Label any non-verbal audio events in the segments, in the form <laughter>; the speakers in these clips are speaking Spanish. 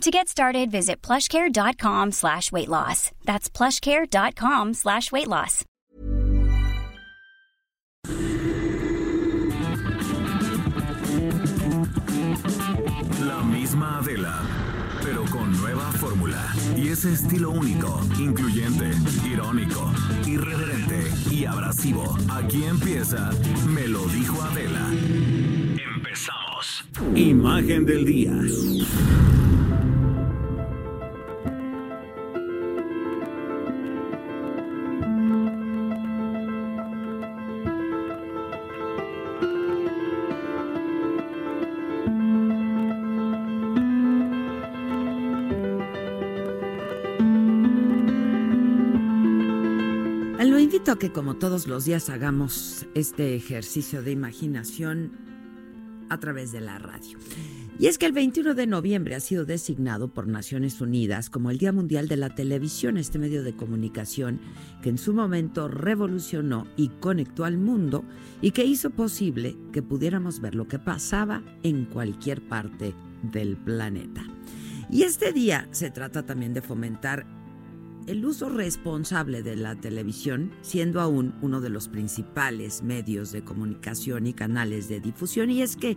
To get started, visit plushcare.com slash weight loss. That's plushcare.com slash weight loss. La misma Adela, pero con nueva fórmula. Y ese estilo único, incluyente, irónico, irreverente y abrasivo. Aquí empieza Me lo dijo Adela. Empezamos. Imagen del día. Que como todos los días hagamos este ejercicio de imaginación a través de la radio. Y es que el 21 de noviembre ha sido designado por Naciones Unidas como el Día Mundial de la Televisión, este medio de comunicación que en su momento revolucionó y conectó al mundo y que hizo posible que pudiéramos ver lo que pasaba en cualquier parte del planeta. Y este día se trata también de fomentar el uso responsable de la televisión, siendo aún uno de los principales medios de comunicación y canales de difusión. Y es que,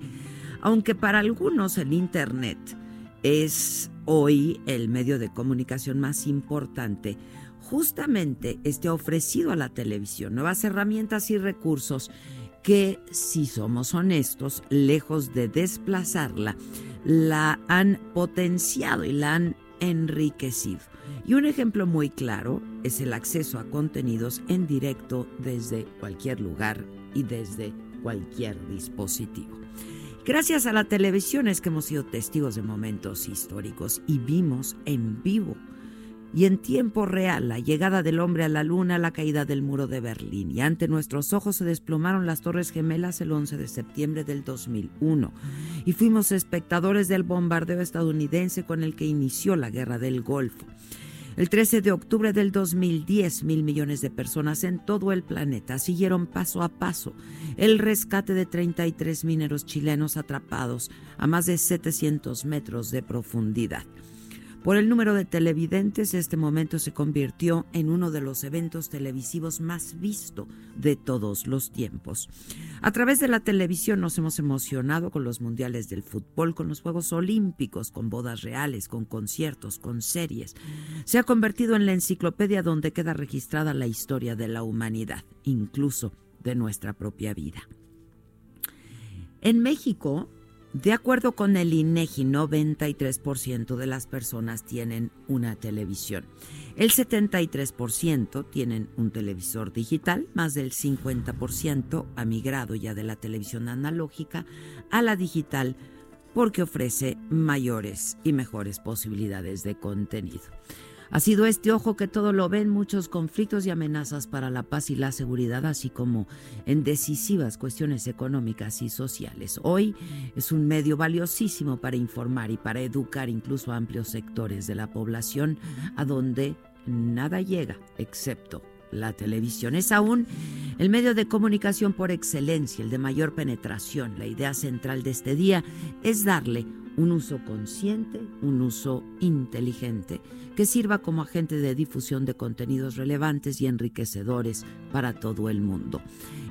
aunque para algunos el Internet es hoy el medio de comunicación más importante, justamente este ha ofrecido a la televisión nuevas herramientas y recursos que, si somos honestos, lejos de desplazarla, la han potenciado y la han enriquecido. Y un ejemplo muy claro es el acceso a contenidos en directo desde cualquier lugar y desde cualquier dispositivo. Gracias a la televisión es que hemos sido testigos de momentos históricos y vimos en vivo y en tiempo real la llegada del hombre a la luna, la caída del muro de Berlín. Y ante nuestros ojos se desplomaron las Torres Gemelas el 11 de septiembre del 2001. Y fuimos espectadores del bombardeo estadounidense con el que inició la guerra del Golfo. El 13 de octubre del 2010, mil millones de personas en todo el planeta siguieron paso a paso el rescate de 33 mineros chilenos atrapados a más de 700 metros de profundidad. Por el número de televidentes, este momento se convirtió en uno de los eventos televisivos más visto de todos los tiempos. A través de la televisión nos hemos emocionado con los mundiales del fútbol, con los Juegos Olímpicos, con bodas reales, con conciertos, con series. Se ha convertido en la enciclopedia donde queda registrada la historia de la humanidad, incluso de nuestra propia vida. En México, de acuerdo con el INEGI, 93% de las personas tienen una televisión. El 73% tienen un televisor digital, más del 50% ha migrado ya de la televisión analógica a la digital porque ofrece mayores y mejores posibilidades de contenido. Ha sido este ojo que todo lo ven muchos conflictos y amenazas para la paz y la seguridad, así como en decisivas cuestiones económicas y sociales. Hoy es un medio valiosísimo para informar y para educar incluso a amplios sectores de la población a donde nada llega excepto la televisión. Es aún el medio de comunicación por excelencia, el de mayor penetración. La idea central de este día es darle un uso consciente, un uso inteligente, que sirva como agente de difusión de contenidos relevantes y enriquecedores para todo el mundo.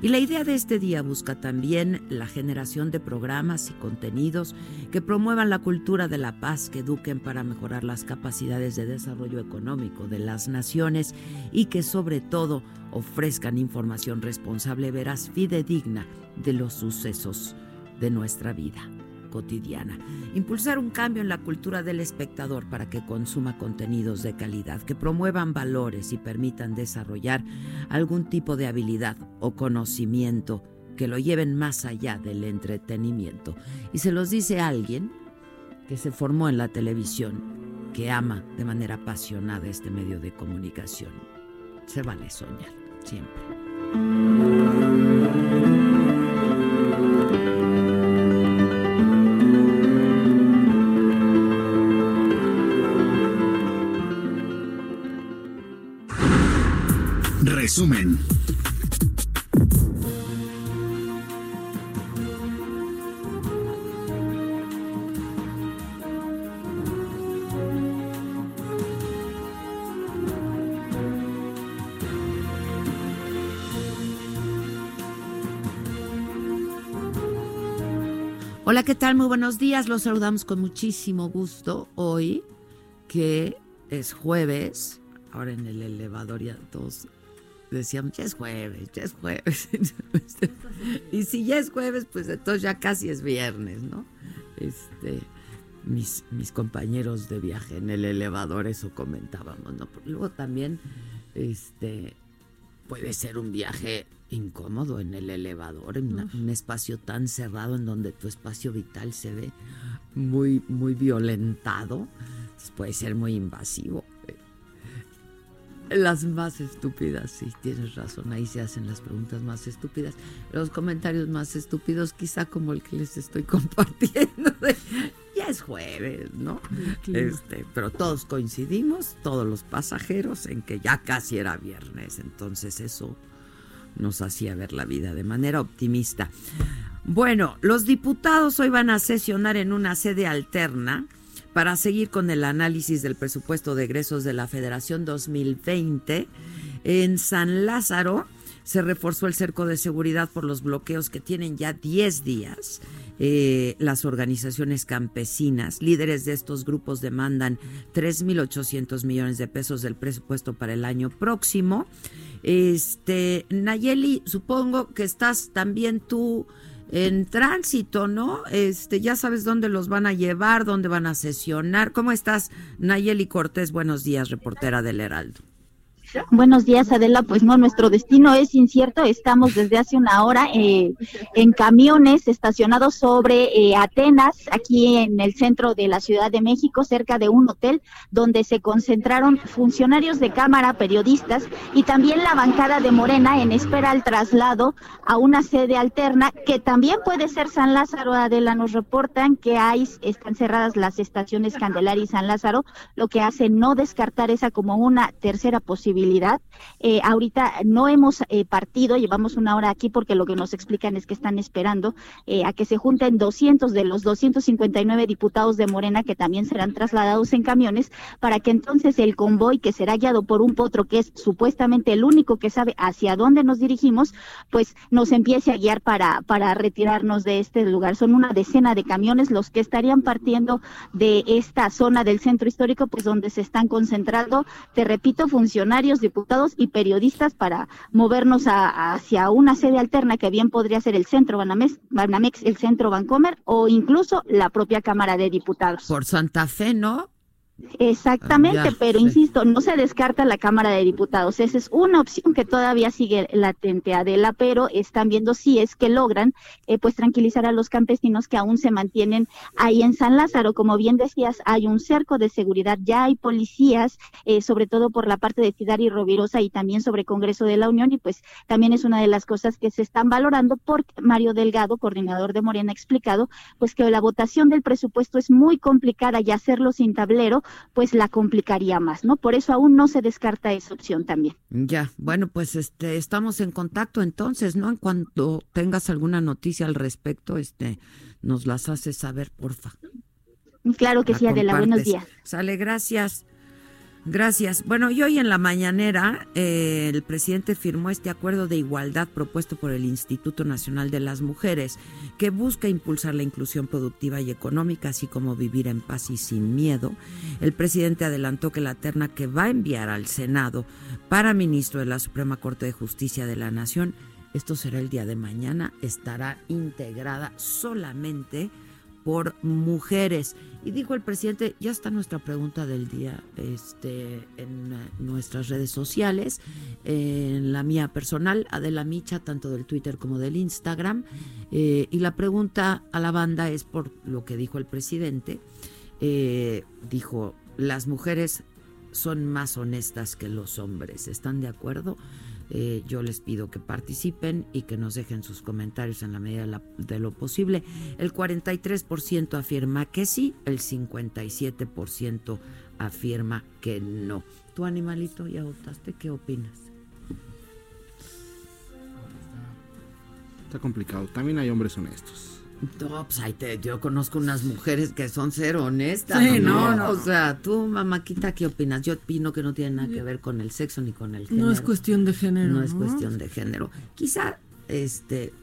Y la idea de este día busca también la generación de programas y contenidos que promuevan la cultura de la paz, que eduquen para mejorar las capacidades de desarrollo económico de las naciones y que sobre todo ofrezcan información responsable, veraz, fidedigna de los sucesos de nuestra vida cotidiana. Impulsar un cambio en la cultura del espectador para que consuma contenidos de calidad, que promuevan valores y permitan desarrollar algún tipo de habilidad o conocimiento que lo lleven más allá del entretenimiento. Y se los dice alguien que se formó en la televisión, que ama de manera apasionada este medio de comunicación. Se vale soñar. siempre. Hola, ¿qué tal? Muy buenos días. Los saludamos con muchísimo gusto hoy, que es jueves. Ahora en el elevador ya todos decíamos, ya es jueves, ya es jueves. <laughs> y si ya es jueves, pues entonces ya casi es viernes, ¿no? Este, mis, mis compañeros de viaje en el elevador, eso comentábamos, ¿no? luego también, este, puede ser un viaje incómodo en el elevador, en un espacio tan cerrado en donde tu espacio vital se ve muy, muy violentado. puede ser muy invasivo. Las más estúpidas, sí, tienes razón, ahí se hacen las preguntas más estúpidas. Los comentarios más estúpidos, quizá como el que les estoy <laughs> compartiendo, ya es jueves, ¿no? Este, pero todos coincidimos, todos los pasajeros, en que ya casi era viernes, entonces eso nos hacía ver la vida de manera optimista. Bueno, los diputados hoy van a sesionar en una sede alterna para seguir con el análisis del presupuesto de egresos de la Federación 2020. En San Lázaro se reforzó el cerco de seguridad por los bloqueos que tienen ya 10 días. Eh, las organizaciones campesinas, líderes de estos grupos demandan 3.800 millones de pesos del presupuesto para el año próximo. Este, Nayeli, supongo que estás también tú en tránsito, ¿no? Este, ya sabes dónde los van a llevar, dónde van a sesionar. ¿Cómo estás, Nayeli Cortés? Buenos días, reportera del Heraldo. Buenos días, Adela. Pues no, nuestro destino es incierto. Estamos desde hace una hora eh, en camiones estacionados sobre eh, Atenas, aquí en el centro de la Ciudad de México, cerca de un hotel donde se concentraron funcionarios de Cámara, periodistas y también la bancada de Morena en espera al traslado a una sede alterna que también puede ser San Lázaro. Adela nos reportan que hay, están cerradas las estaciones Candelaria y San Lázaro, lo que hace no descartar esa como una tercera posibilidad eh, ahorita no hemos eh, partido, llevamos una hora aquí porque lo que nos explican es que están esperando eh, a que se junten 200 de los 259 diputados de Morena que también serán trasladados en camiones para que entonces el convoy que será guiado por un potro que es supuestamente el único que sabe hacia dónde nos dirigimos, pues nos empiece a guiar para, para retirarnos de este lugar. Son una decena de camiones los que estarían partiendo de esta zona del centro histórico, pues donde se están concentrando, te repito, funcionarios diputados y periodistas para movernos hacia una sede alterna que bien podría ser el centro Banamex, Banamex, el centro Bancomer o incluso la propia Cámara de Diputados. Por Santa Fe, ¿no? Exactamente, pero insisto, no se descarta la Cámara de Diputados. Esa es una opción que todavía sigue latente, Adela, pero están viendo si es que logran eh, pues tranquilizar a los campesinos que aún se mantienen ahí en San Lázaro. Como bien decías, hay un cerco de seguridad, ya hay policías, eh, sobre todo por la parte de Ciudad y Rovirosa y también sobre Congreso de la Unión, y pues también es una de las cosas que se están valorando porque Mario Delgado, coordinador de Morena, ha explicado pues que la votación del presupuesto es muy complicada y hacerlo sin tablero pues la complicaría más, ¿no? Por eso aún no se descarta esa opción también. Ya, bueno, pues este estamos en contacto entonces, ¿no? En cuanto tengas alguna noticia al respecto, este nos las haces saber, porfa. Claro que sí, Adela, buenos días. Sale, gracias. Gracias. Bueno, y hoy en la mañanera eh, el presidente firmó este acuerdo de igualdad propuesto por el Instituto Nacional de las Mujeres, que busca impulsar la inclusión productiva y económica, así como vivir en paz y sin miedo. El presidente adelantó que la terna que va a enviar al Senado para ministro de la Suprema Corte de Justicia de la Nación, esto será el día de mañana, estará integrada solamente por mujeres. Y dijo el presidente, ya está nuestra pregunta del día este, en eh, nuestras redes sociales, en la mía personal, Adela Micha, tanto del Twitter como del Instagram. Eh, y la pregunta a la banda es por lo que dijo el presidente. Eh, dijo, las mujeres son más honestas que los hombres, ¿están de acuerdo? Eh, yo les pido que participen y que nos dejen sus comentarios en la medida de, lo posible. El 43% afirma que sí, el 57% afirma que no. ¿Tu animalito ya votaste? ¿Qué opinas? Está complicado. También hay hombres honestos. No, pues yo conozco unas mujeres que son ser honestas. Sí, ¿no? no, O sea, tú, mamáquita, ¿qué opinas? Yo opino que no tiene nada que ver con el sexo ni con el género. No es cuestión de género. No, es cuestión de género. Quizá, este.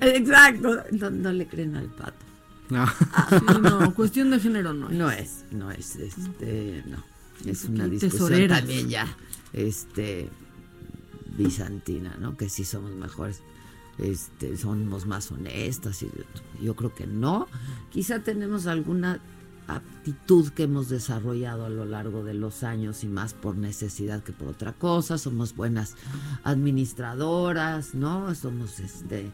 Exacto. No, le creen al pato. No. no, cuestión de género no es. No es, no es, este, no. Es una discusión también ya, este, bizantina, ¿no? Que sí somos mejores este, somos más honestas. Y yo creo que no. Quizá tenemos alguna aptitud que hemos desarrollado a lo largo de los años y más por necesidad que por otra cosa. Somos buenas administradoras, ¿no? Somos este.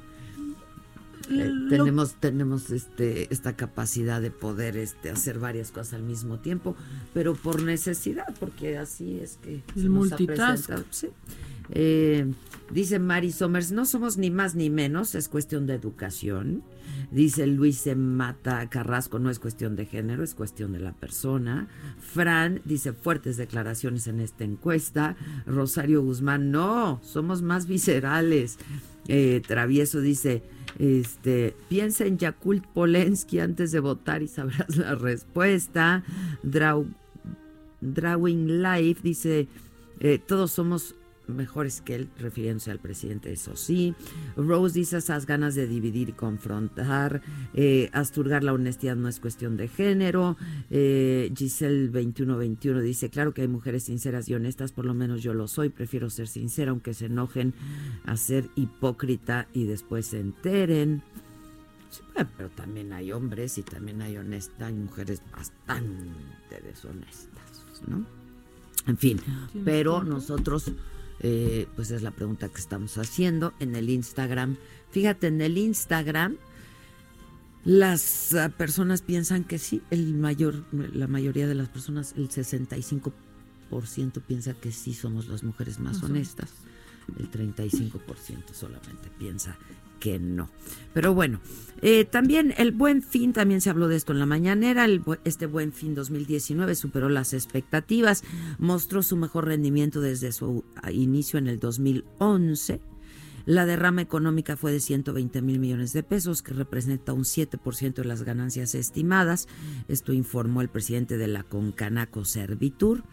Eh, tenemos tenemos este esta capacidad de poder este hacer varias cosas al mismo tiempo pero por necesidad porque así es que el sí. Eh, dice Mari Somers, no somos ni más ni menos, es cuestión de educación. Dice Luis Mata Carrasco, no es cuestión de género, es cuestión de la persona. Fran dice fuertes declaraciones en esta encuesta. Rosario Guzmán, no, somos más viscerales. Eh, Travieso dice, este, piensa en Yakult Polensky antes de votar y sabrás la respuesta. Drawing Life dice, eh, todos somos mejores que él, refiriéndose al presidente, eso sí. Rose dice esas ganas de dividir y confrontar. Eh, asturgar la honestidad no es cuestión de género. Eh, Giselle 2121 dice, claro que hay mujeres sinceras y honestas, por lo menos yo lo soy, prefiero ser sincera aunque se enojen a ser hipócrita y después se enteren. pero también hay hombres y también hay honestas, hay mujeres bastante deshonestas, ¿no? En fin, pero nosotros eh, pues es la pregunta que estamos haciendo en el Instagram. Fíjate, en el Instagram las ah, personas piensan que sí, el mayor, la mayoría de las personas, el 65% piensa que sí somos las mujeres más honestas, el 35% solamente piensa no. Pero bueno, eh, también el buen fin, también se habló de esto en la mañanera, este buen fin 2019 superó las expectativas, mostró su mejor rendimiento desde su inicio en el 2011. La derrama económica fue de 120 mil millones de pesos, que representa un 7% de las ganancias estimadas. Esto informó el presidente de la Concanaco Servitur.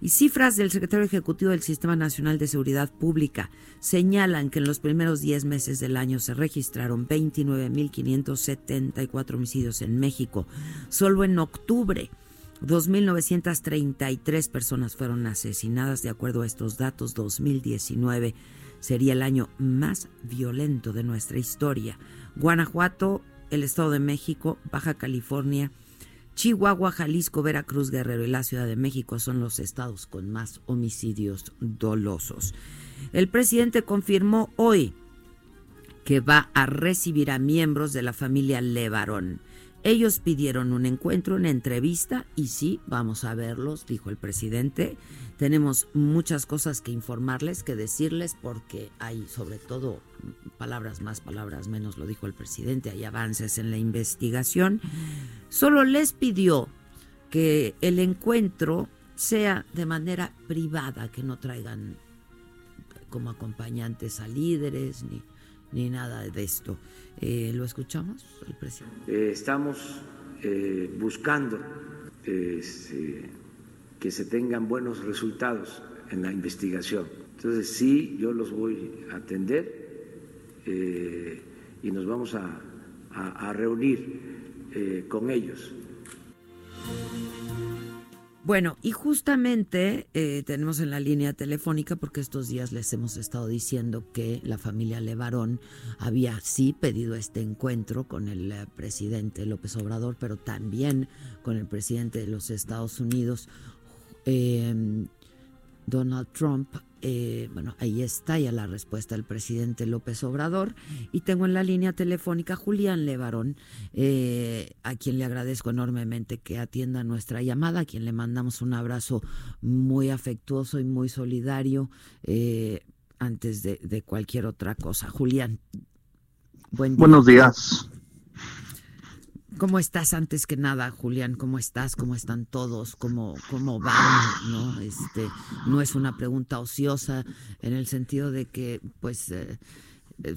Y cifras del secretario ejecutivo del Sistema Nacional de Seguridad Pública señalan que en los primeros 10 meses del año se registraron 29.574 homicidios en México. Solo en octubre 2.933 personas fueron asesinadas. De acuerdo a estos datos, 2019 sería el año más violento de nuestra historia. Guanajuato, el Estado de México, Baja California, Chihuahua, Jalisco, Veracruz, Guerrero y la Ciudad de México son los estados con más homicidios dolosos. El presidente confirmó hoy que va a recibir a miembros de la familia Levarón. Ellos pidieron un encuentro, una entrevista y sí, vamos a verlos, dijo el presidente. Tenemos muchas cosas que informarles, que decirles, porque hay sobre todo palabras más, palabras menos, lo dijo el presidente, hay avances en la investigación. Solo les pidió que el encuentro sea de manera privada, que no traigan como acompañantes a líderes ni, ni nada de esto. Eh, ¿Lo escuchamos, el presidente? Eh, estamos eh, buscando que se tengan buenos resultados en la investigación. Entonces sí, yo los voy a atender y nos vamos a, reunir con ellos. Bueno, y justamente eh, tenemos en la línea telefónica, porque estos días les hemos estado diciendo que la familia Levarón había sí pedido este encuentro con el presidente López Obrador, pero también con el presidente de los Estados Unidos, Donald Trump eh, bueno, ahí está ya la respuesta del presidente López Obrador. Y tengo en la línea telefónica Julián Levarón, eh, a quien le agradezco enormemente que atienda nuestra llamada, a quien le mandamos un abrazo muy afectuoso y muy solidario eh, antes de, de, cualquier otra cosa. Julián, buen día. Buenos días. ¿Cómo estás antes que nada, Julián? ¿Cómo estás? ¿Cómo están todos? ¿Cómo, cómo van? ¿No? Este, no es una pregunta ociosa en el sentido de que, pues, eh,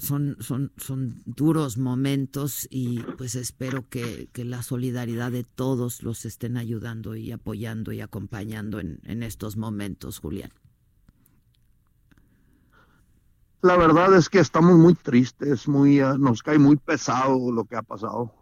son, son, son duros momentos y pues espero que, que, la solidaridad de todos los estén ayudando y apoyando y acompañando en, en estos momentos, Julián. La verdad es que estamos muy tristes, muy, uh, nos cae muy pesado lo que ha pasado.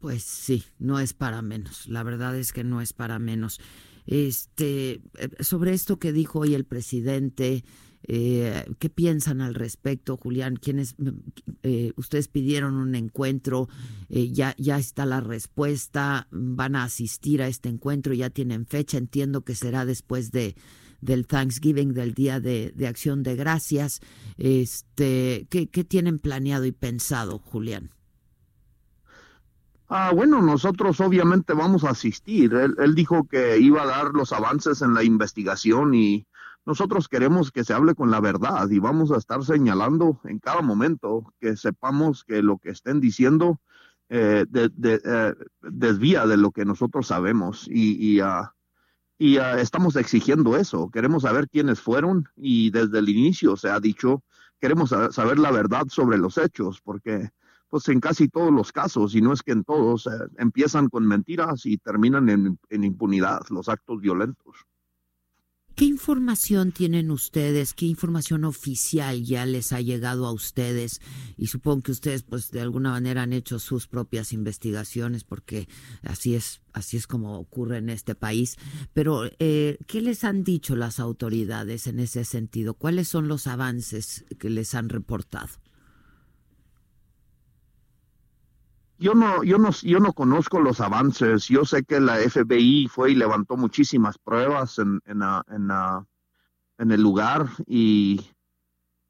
Pues sí, no es para menos. La verdad es que no es para menos. Este, sobre esto que dijo hoy el presidente, eh, ¿qué piensan al respecto, Julián? ¿Quiénes, eh, ustedes pidieron un encuentro, eh, ya, ya está la respuesta, van a asistir a este encuentro, ya tienen fecha, entiendo que será después de del Thanksgiving, del Día de, de Acción de Gracias. Este, ¿qué, ¿Qué tienen planeado y pensado, Julián? Ah, bueno, nosotros obviamente vamos a asistir. Él, dijo que iba a dar los avances en la investigación y nosotros queremos que se hable con la verdad y vamos a estar señalando en cada momento que sepamos que lo que estén diciendo eh, de, eh, desvía de lo que nosotros sabemos y, y, uh, y uh, estamos exigiendo eso. Queremos saber quiénes fueron y desde el inicio se ha dicho, queremos saber la verdad sobre los hechos porque pues en casi todos los casos, y no es que en todos, eh, empiezan con mentiras y terminan en, en, impunidad los actos violentos. ¿Qué información tienen ustedes? ¿Qué información oficial ya les ha llegado a ustedes? Y supongo que ustedes, pues, de alguna manera han hecho sus propias investigaciones, porque así es, así es como ocurre en este país. Pero, eh, ¿qué les han dicho las autoridades en ese sentido? ¿Cuáles son los avances que les han reportado? Yo no, yo no, yo no conozco los avances. Yo sé que la FBI fue y levantó muchísimas pruebas en, en, en, el lugar y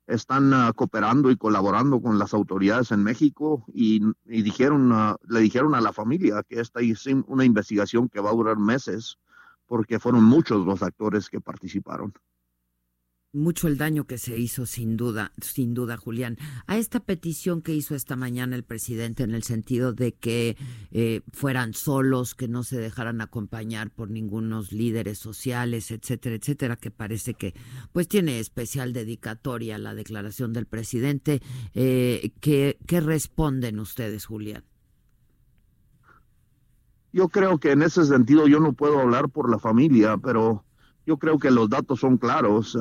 están uh, cooperando y colaborando con las autoridades en México y, y dijeron, uh, le dijeron a la familia que esta es una investigación que va a durar meses porque fueron muchos los actores que participaron mucho el daño que se hizo sin duda, sin duda, Julián. A esta petición que hizo esta mañana el presidente en el sentido de que eh, fueran solos, que no se dejaran acompañar por ningunos líderes sociales, etcétera, etcétera, que parece que pues tiene especial dedicatoria la declaración del presidente. Eh, ¿qué, ¿Qué responden ustedes, Julián? Yo creo que en ese sentido yo no puedo hablar por la familia, pero yo creo que los datos son claros.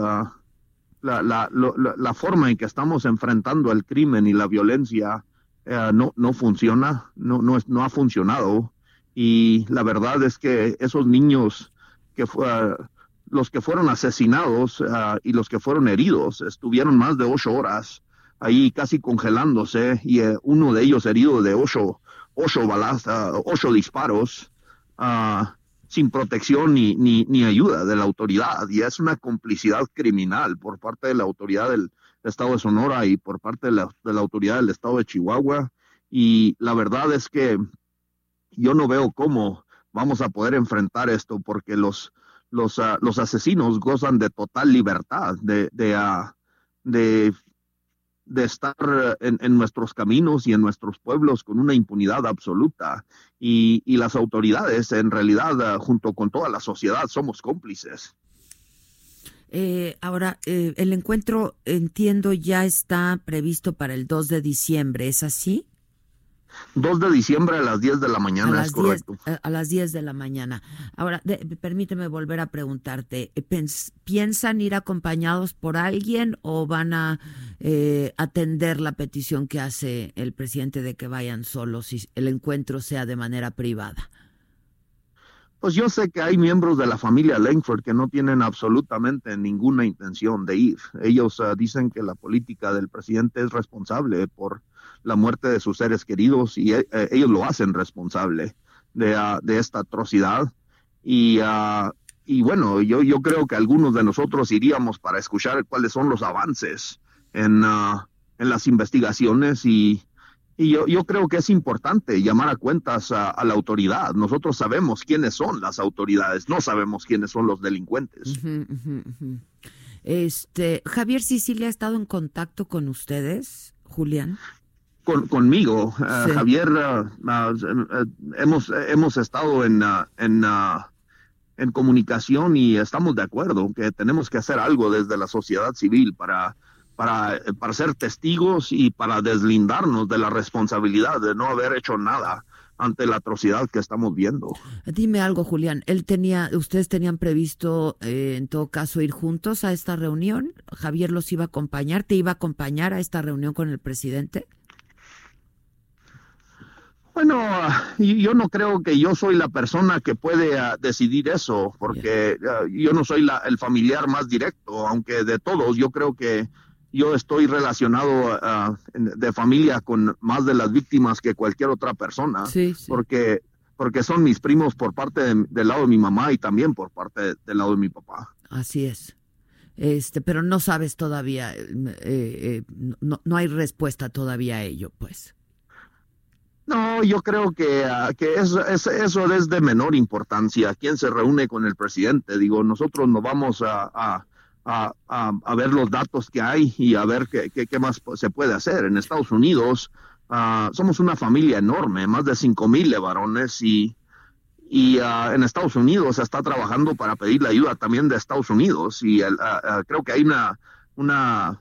La, la, la, la, forma en que estamos enfrentando el crimen y la violencia uh, no, no funciona, no, no, es, no ha funcionado. Y la verdad es que esos niños que uh, los que fueron asesinados uh, y los que fueron heridos estuvieron más de ocho horas ahí casi congelándose y eh, uno de ellos herido de ocho, ocho balas, ocho disparos sin protección ni, ni, ayuda de la autoridad. Y es una complicidad criminal por parte de la autoridad del Estado de Sonora y por parte de la, de la autoridad del Estado de Chihuahua. Y la verdad es que yo no veo cómo vamos a poder enfrentar esto porque los, los, uh, los asesinos gozan de total libertad de, de, uh, de de estar en, en, nuestros caminos y en nuestros pueblos con una impunidad absoluta. Y, y las autoridades, en realidad, junto con toda la sociedad, somos cómplices. Eh, ahora, eh, el encuentro, entiendo, ya está previsto para el 2 de diciembre, ¿es así? 2 de diciembre a las 10 de la mañana, es correcto. 10, a las 10 de la mañana. Ahora, de, permíteme volver a preguntarte, ¿piensan ir acompañados por alguien o van a eh, atender la petición que hace el presidente de que vayan solos y el encuentro sea de manera privada? Pues yo sé que hay miembros de la familia Langford que no tienen absolutamente ninguna intención de ir. Ellos uh, dicen que la política del presidente es responsable por la muerte de sus seres queridos y eh, ellos lo hacen responsable de, uh, de esta atrocidad. Y, uh, y bueno, yo, yo creo que algunos de nosotros iríamos para escuchar cuáles son los avances en, ah, en las investigaciones y, y yo, yo, creo que es importante llamar a cuentas a, la autoridad. Nosotros sabemos quiénes son las autoridades, no sabemos quiénes son los delincuentes. Este, Javier Sicilia ha estado en contacto con ustedes, Julián. Con, conmigo, eh, Javier, eh, eh, hemos, hemos estado en, en, en comunicación y estamos de acuerdo que tenemos que hacer algo desde la sociedad civil para para, para ser testigos y para deslindarnos de la responsabilidad de no haber hecho nada ante la atrocidad que estamos viendo. Dime algo, Julián. Él tenía, ustedes tenían previsto, eh, en todo caso, ir juntos a esta reunión. Javier los iba a acompañar. ¿Te iba a acompañar a esta reunión con el presidente? Bueno, yo no creo que yo soy la persona que puede ah, decidir eso, porque ah, yo no soy la, el familiar más directo, aunque de todos yo creo que yo estoy relacionado ah, de familia con más de las víctimas que cualquier otra persona, porque porque son mis primos por parte del lado de mi mamá y también por parte del lado de mi papá. Así es. Este, pero no sabes todavía, eh, eh, no, no hay respuesta todavía a ello, pues. No, yo creo que, ah, que eso, eso, es de menor importancia. ¿Quién se reúne con el presidente? Digo, nosotros no vamos a a, ver los datos que hay y a ver qué, qué, más se puede hacer. En Estados Unidos ah, somos una familia enorme, más de 5 mil varones y, y ah, en Estados Unidos se está trabajando para pedir la ayuda también de Estados Unidos y creo que hay una, una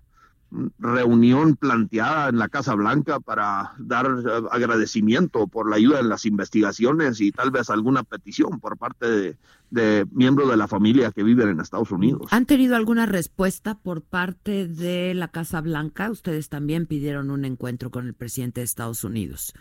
reunión planteada en la Casa Blanca para dar eh, agradecimiento por la ayuda en las investigaciones y tal vez alguna petición por parte de, miembros de la familia que viven en Estados Unidos. ¿Han tenido alguna respuesta por parte de la Casa Blanca? Ustedes también pidieron un encuentro con el presidente de Estados Unidos.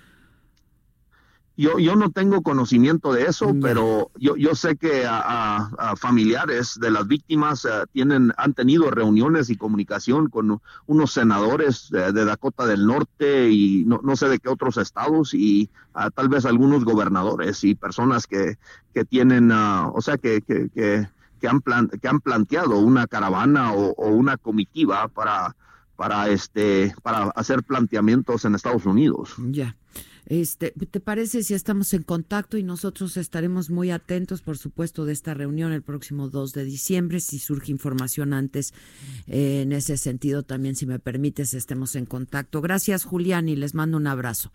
Yo, yo no tengo conocimiento de eso, pero yo, yo sé que a, familiares de las víctimas eh, tienen, han tenido reuniones y comunicación con unos senadores de, Dakota del Norte y no, no, sé de qué otros estados y tal vez algunos gobernadores y personas que, que tienen, ah, o sea, que, que, que, han que han planteado una caravana o, o una comitiva para, para, este, para hacer planteamientos en Estados Unidos. Ya. Este, ¿Te parece si estamos en contacto y nosotros estaremos muy atentos, por supuesto, de esta reunión el próximo 2 de diciembre? Si surge información antes, eh, en ese sentido también, si me permites, estemos en contacto. Gracias, Julián, y les mando un abrazo.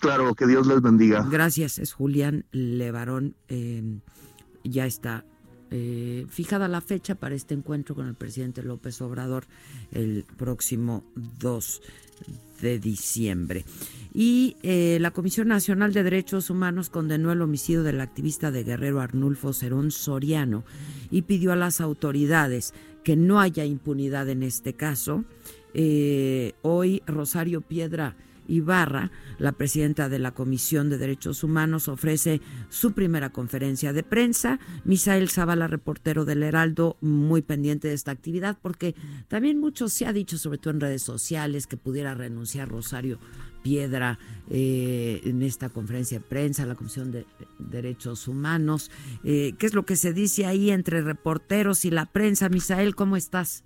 Claro, que Dios les bendiga. Gracias, es Julián Levarón. Eh, ya está eh, fijada la fecha para este encuentro con el presidente López Obrador el próximo 2 de diciembre. Y eh, la Comisión Nacional de Derechos Humanos condenó el homicidio del activista de Guerrero Arnulfo Cerón Soriano y pidió a las autoridades que no haya impunidad en este caso. Eh, hoy Rosario Piedra Ibarra, la presidenta de la Comisión de Derechos Humanos, ofrece su primera conferencia de prensa. Misael Zavala, reportero del Heraldo, muy pendiente de esta actividad, porque también mucho se ha dicho, sobre todo en redes sociales, que pudiera renunciar Rosario Piedra eh, en esta conferencia de prensa, la Comisión de Derechos Humanos. Eh, ¿Qué es lo que se dice ahí entre reporteros y la prensa? Misael, ¿cómo estás?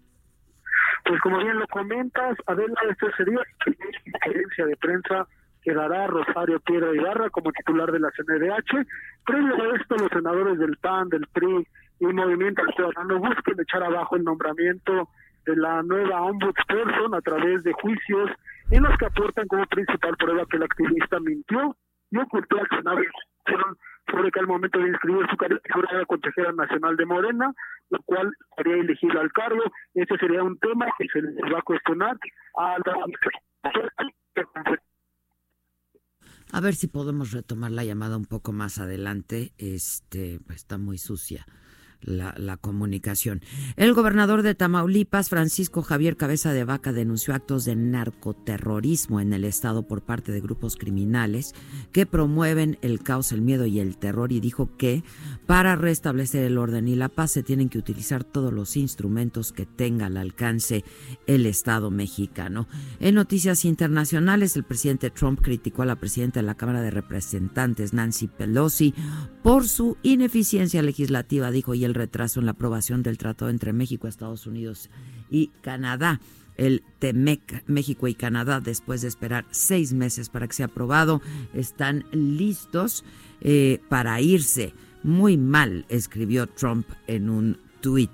Pues como bien lo comentas, Adela, este sería la conferencia de prensa que dará Rosario Piedra Ibarra como titular de la CNDH. Previo a esto, los senadores del PAN, del PRI y Movimiento Ciudadano buscan echar abajo el nombramiento de la nueva ombudsperson a través de juicios en los que aportan como principal prueba que el activista mintió y ocultó Senado sobre que al momento de inscribir su candidatura era consejera nacional de Morena, lo cual haría elegido al cargo. Ese sería un tema que se les va a cuestionar a a ver si podemos retomar la llamada un poco más adelante. Este, pues, está muy sucia la, comunicación. El gobernador de Tamaulipas, Francisco Javier Cabeza de Vaca, denunció actos de narcoterrorismo en el estado por parte de grupos criminales que promueven el caos, el miedo y el terror y dijo que para restablecer el orden y la paz se tienen que utilizar todos los instrumentos que tenga al alcance el Estado mexicano. En noticias internacionales, el presidente Trump criticó a la presidenta de la Cámara de Representantes, Nancy Pelosi, por su ineficiencia legislativa, dijo, y el retraso en la aprobación del tratado entre México, Estados Unidos y Canadá. El TEMEC, México y Canadá, después de esperar seis meses para que sea aprobado, están listos eh, para irse. Muy mal, escribió Trump en un tuit.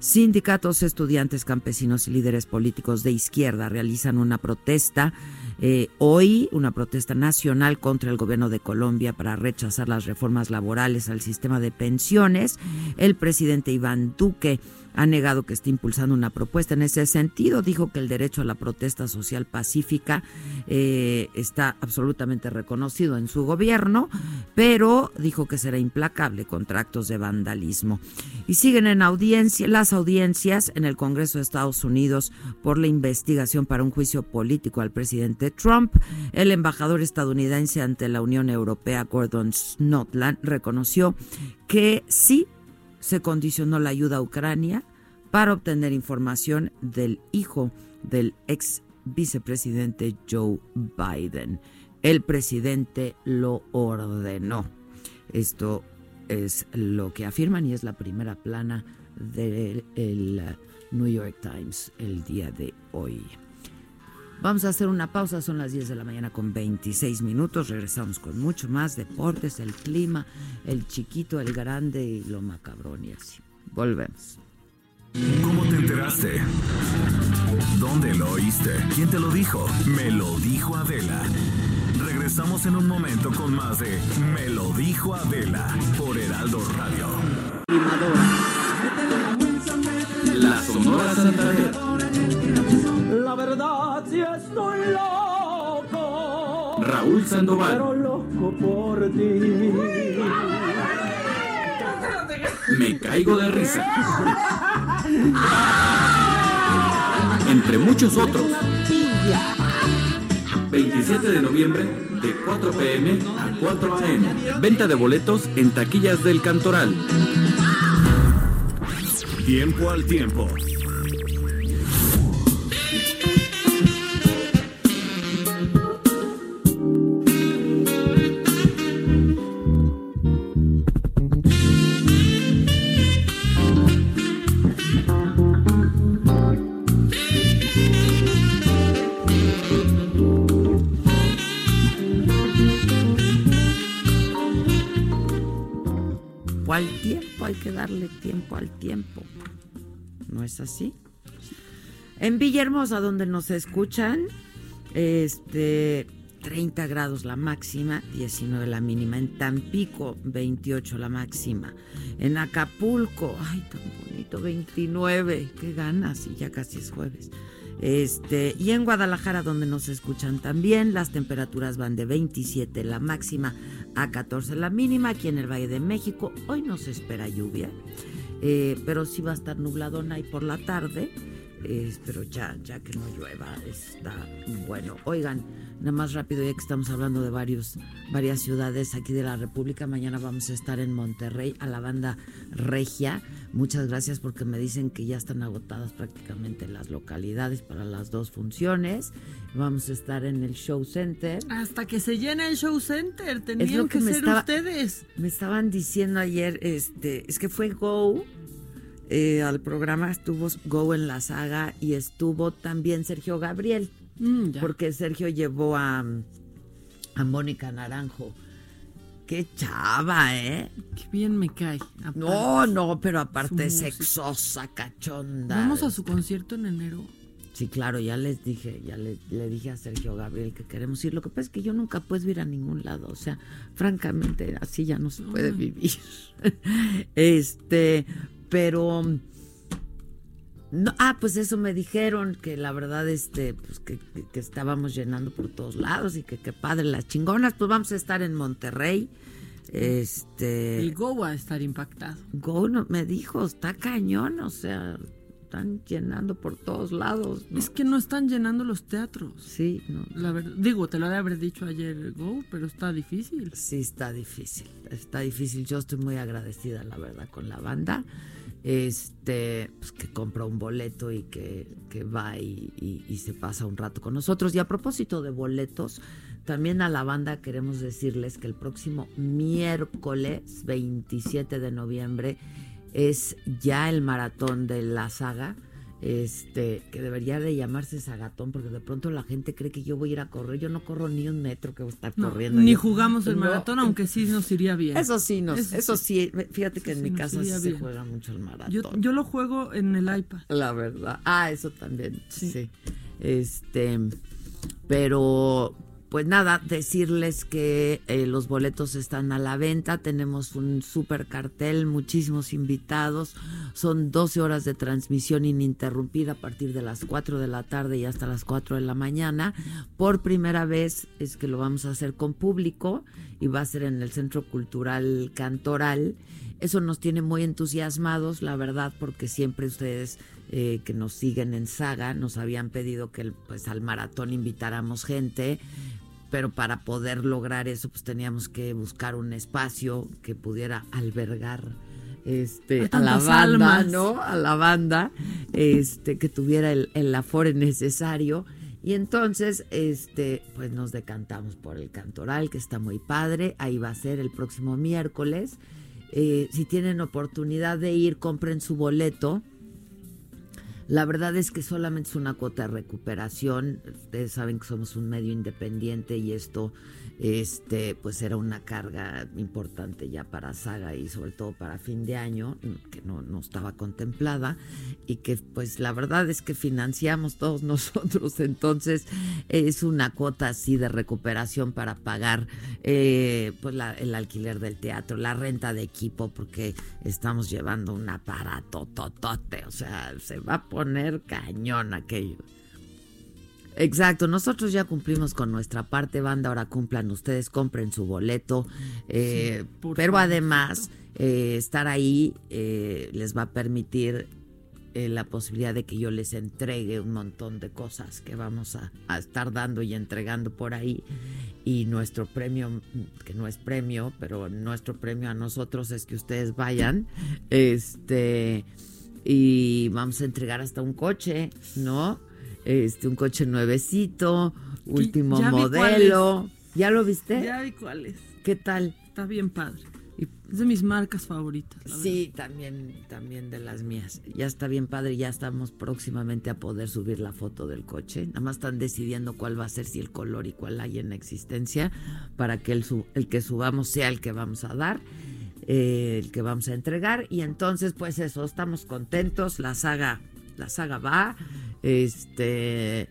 Sindicatos, estudiantes, campesinos y líderes políticos de izquierda realizan una protesta eh, hoy una protesta nacional contra el gobierno de Colombia para rechazar las reformas laborales al sistema de pensiones. El presidente Iván Duque ha negado que esté impulsando una propuesta en ese sentido. Dijo que el derecho a la protesta social pacífica eh, está absolutamente reconocido en su gobierno, pero dijo que será implacable contra actos de vandalismo. Y siguen en audiencia las audiencias en el Congreso de Estados Unidos por la investigación para un juicio político al presidente Trump. El embajador estadounidense ante la Unión Europea, Gordon Snotland, reconoció que sí se condicionó la ayuda a Ucrania para obtener información del hijo del ex vicepresidente Joe Biden. El presidente lo ordenó. Esto es lo que afirman y es la primera plana del New York Times el día de hoy. Vamos a hacer una pausa, son las 10 de la mañana con 26 minutos. Regresamos con mucho más deportes, el clima, el chiquito, el grande y lo macabrón y así. Volvemos. ¿Cómo te enteraste? ¿Dónde lo oíste? ¿Quién te lo dijo? Me lo dijo Adela. Regresamos en un momento con más de Me lo dijo Adela por Heraldo Radio. La Sonora Santander. La verdad si estoy loco. Raúl Sandoval. Pero loco por ti. Me caigo de risa. Entre muchos otros. 27 de noviembre de 4 pm a 4 am. Venta de boletos en taquillas del Cantoral. Tiempo al tiempo. Darle tiempo al tiempo. ¿No es así? En Villahermosa, donde nos escuchan, este 30 grados la máxima, 19 la mínima. En Tampico, 28 la máxima. En Acapulco, ay, tan bonito, 29. Qué ganas, y ya casi es jueves. Este, y en Guadalajara, donde nos escuchan también, las temperaturas van de 27 la máxima a 14 la mínima. Aquí en el Valle de México, hoy no se espera lluvia, eh, pero sí va a estar nubladona y por la tarde. Pero ya, ya que no llueva, está bueno. Oigan, nada más rápido, ya que estamos hablando de varios, varias ciudades aquí de la República, mañana vamos a estar en Monterrey a la banda Regia. Muchas gracias porque me dicen que ya están agotadas prácticamente las localidades para las dos funciones. Vamos a estar en el Show Center. Hasta que se llene el Show Center, tenían que, ser ustedes. Me estaban diciendo ayer, este, es que fue Go. Eh, al programa estuvo Go en la saga y estuvo también Sergio Gabriel. Mm, porque Sergio llevó a, a Mónica Naranjo. Qué chava, ¿eh? Qué bien me cae. no, no, pero aparte sexosa, cachonda. Vamos a su concierto en enero. Sí, claro, ya les dije, ya le, le, dije a Sergio Gabriel que queremos ir. Lo que pasa es que yo nunca puedo ir a ningún lado. O sea, francamente, así ya no se puede vivir. <laughs> este, pero no, ah, pues eso me dijeron, que la verdad, este, pues que, estábamos llenando por todos lados y que qué padre las chingonas. Pues vamos a estar en Monterrey, Este. El Go va a estar impactado. Go no, me dijo, está cañón, o sea, están llenando por todos lados. Es que no están llenando los teatros. Sí, no. La verdad, digo, te lo de haber dicho ayer, Go, pero está difícil. Sí, está difícil. Está difícil. Yo estoy muy agradecida, la verdad, con la banda. Este, pues que compra un boleto y que, va y, y se pasa un rato con nosotros. Y a propósito de boletos, también a la banda queremos decirles que el próximo miércoles 27 de noviembre es ya el maratón de la saga, este, que debería de llamarse Sagatón, porque de pronto la gente cree que yo voy a ir a correr. Yo no corro ni un metro que voy a estar corriendo. Ni jugamos el maratón, aunque sí nos iría bien. Eso sí, nos, eso, sí, fíjate que en mi casa sí se juega mucho el maratón. Yo, lo juego en el iPad. La verdad. Ah, eso también, sí. Este, pero pues nada, decirles que eh, los boletos están a la venta, tenemos un super cartel, muchísimos invitados, son 12 horas de transmisión ininterrumpida a partir de las 4 de la tarde y hasta las 4 de la mañana. Por primera vez es que lo vamos a hacer con público y va a ser en el Centro Cultural Cantoral. Eso nos tiene muy entusiasmados, la verdad, porque siempre ustedes eh, que nos siguen en Saga nos habían pedido que pues al maratón invitáramos gente pero para poder lograr eso pues teníamos que buscar un espacio que pudiera albergar este a, la banda, ¿no? A la banda, este que tuviera el, el afore necesario y entonces este pues nos decantamos por el cantoral que está muy padre, ahí va a ser el próximo miércoles. Eh, si tienen oportunidad de ir, compren su boleto la verdad es que solamente es una cuota de recuperación. Ustedes saben que somos un medio independiente y esto este pues era una carga importante ya para Saga y sobre todo para fin de año que no, no estaba contemplada y que pues la verdad es que financiamos todos <laughs> nosotros entonces es una cuota así de recuperación para pagar eh, pues el alquiler del teatro la renta de equipo porque estamos llevando un aparato totote o sea se va a poner cañón aquello Exacto, nosotros ya cumplimos con nuestra parte, banda, ahora cumplan ustedes, compren su boleto, eh, pero además eh, estar ahí eh, les va a permitir la posibilidad de que yo les entregue un montón de cosas que vamos a, a, estar dando y entregando por ahí. Y nuestro premio, que no es premio, pero nuestro premio a nosotros es que ustedes vayan. Este. Y vamos a entregar hasta un coche, ¿no? este un coche nuevecito, último modelo. ¿Ya lo viste? Ya vi cuál es. ¿Qué tal? Está bien padre. Es de mis marcas favoritas. sí, también, también de las mías. Ya está bien padre, ya estamos próximamente a poder subir la foto del coche. Nada más están decidiendo cuál va a ser, si el color y cuál hay en existencia, para que el, el que subamos sea el que vamos a dar, eh, el que vamos a entregar. Y entonces, pues eso, estamos contentos. La saga, la saga va. Este,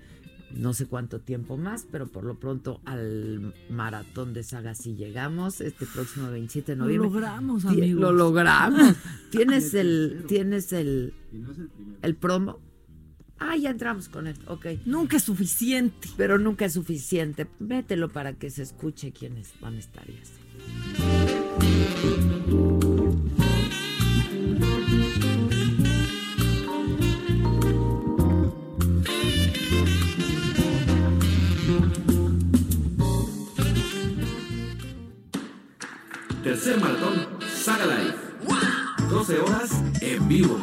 no sé cuánto tiempo más, pero por lo pronto al maratón de saga sí llegamos este próximo 27 de noviembre. Lo logramos, amigos. Lo logramos. <laughs> ¿Tienes el tienes el el promo? Ah, ya entramos con esto, ok. Nunca es suficiente. Pero nunca es suficiente. Mételo para que se escuche quiénes van a estar y así. Tercer maratón Saga Live. 12 horas en vivo.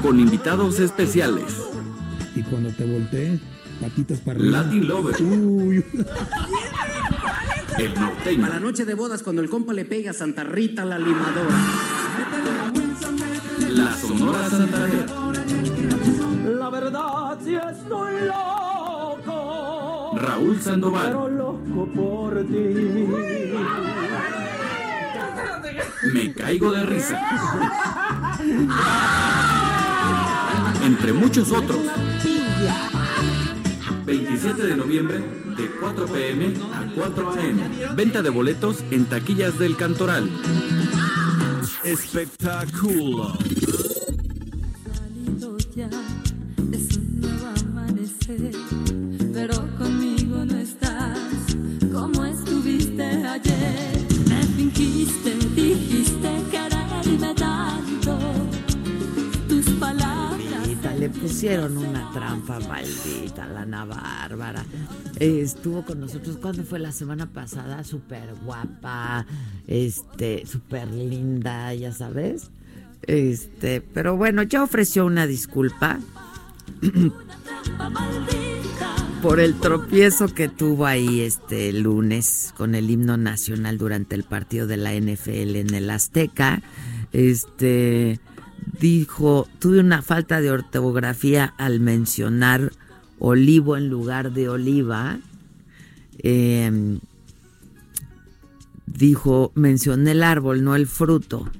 Con invitados especiales. Y cuando te volteé, patitas para arriba. Latin Lover. Uy. El norteño. A la noche de bodas, cuando el compa le pega a Santa Rita la limadora. La Sonora Santanera. La verdad, si estoy loco. Raúl Sandoval. Pero loco por ti. Me caigo de risa. Entre muchos otros. 27 de noviembre de 4 pm a 4 am. Venta de boletos en taquillas del Cantoral. Espectáculo. Es un nuevo amanecer, pusieron una trampa maldita a la Ana Bárbara. estuvo con nosotros cuando fue la semana pasada, súper guapa, este, súper linda, ya sabes. Este, pero bueno, ya ofreció una disculpa <clears throat> por el tropiezo que tuvo ahí este lunes con el himno nacional durante el partido de la NFL en el Azteca. Este dijo, tuve una falta de ortografía al mencionar olivo en lugar de oliva. Em, dijo, mencioné el árbol, no el fruto.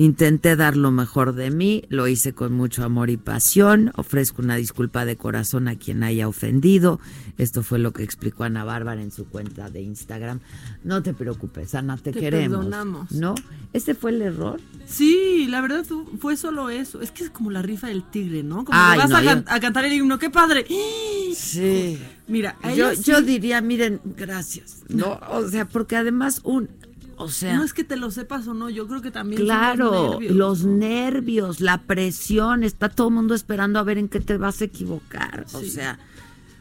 Intenté dar lo mejor de mí, lo hice con mucho amor y pasión, ofrezco una disculpa de corazón a quien haya ofendido. Esto fue lo que explicó Ana Bárbara en su cuenta de Instagram. No te preocupes, Ana, te, queremos. Perdonamos. ¿No? ¿Este fue el error? Sí, la verdad fue solo eso. Es que es como la rifa del tigre, ¿no? Como vas a, cantar el himno, ¡qué padre! Sí. Mira, yo, yo diría, miren, gracias, ¿no? O sea, porque además un o sea, no es que te lo sepas o no, yo creo que también claro, los nervios. la presión, está todo el mundo esperando a ver en qué te vas a equivocar, o sea,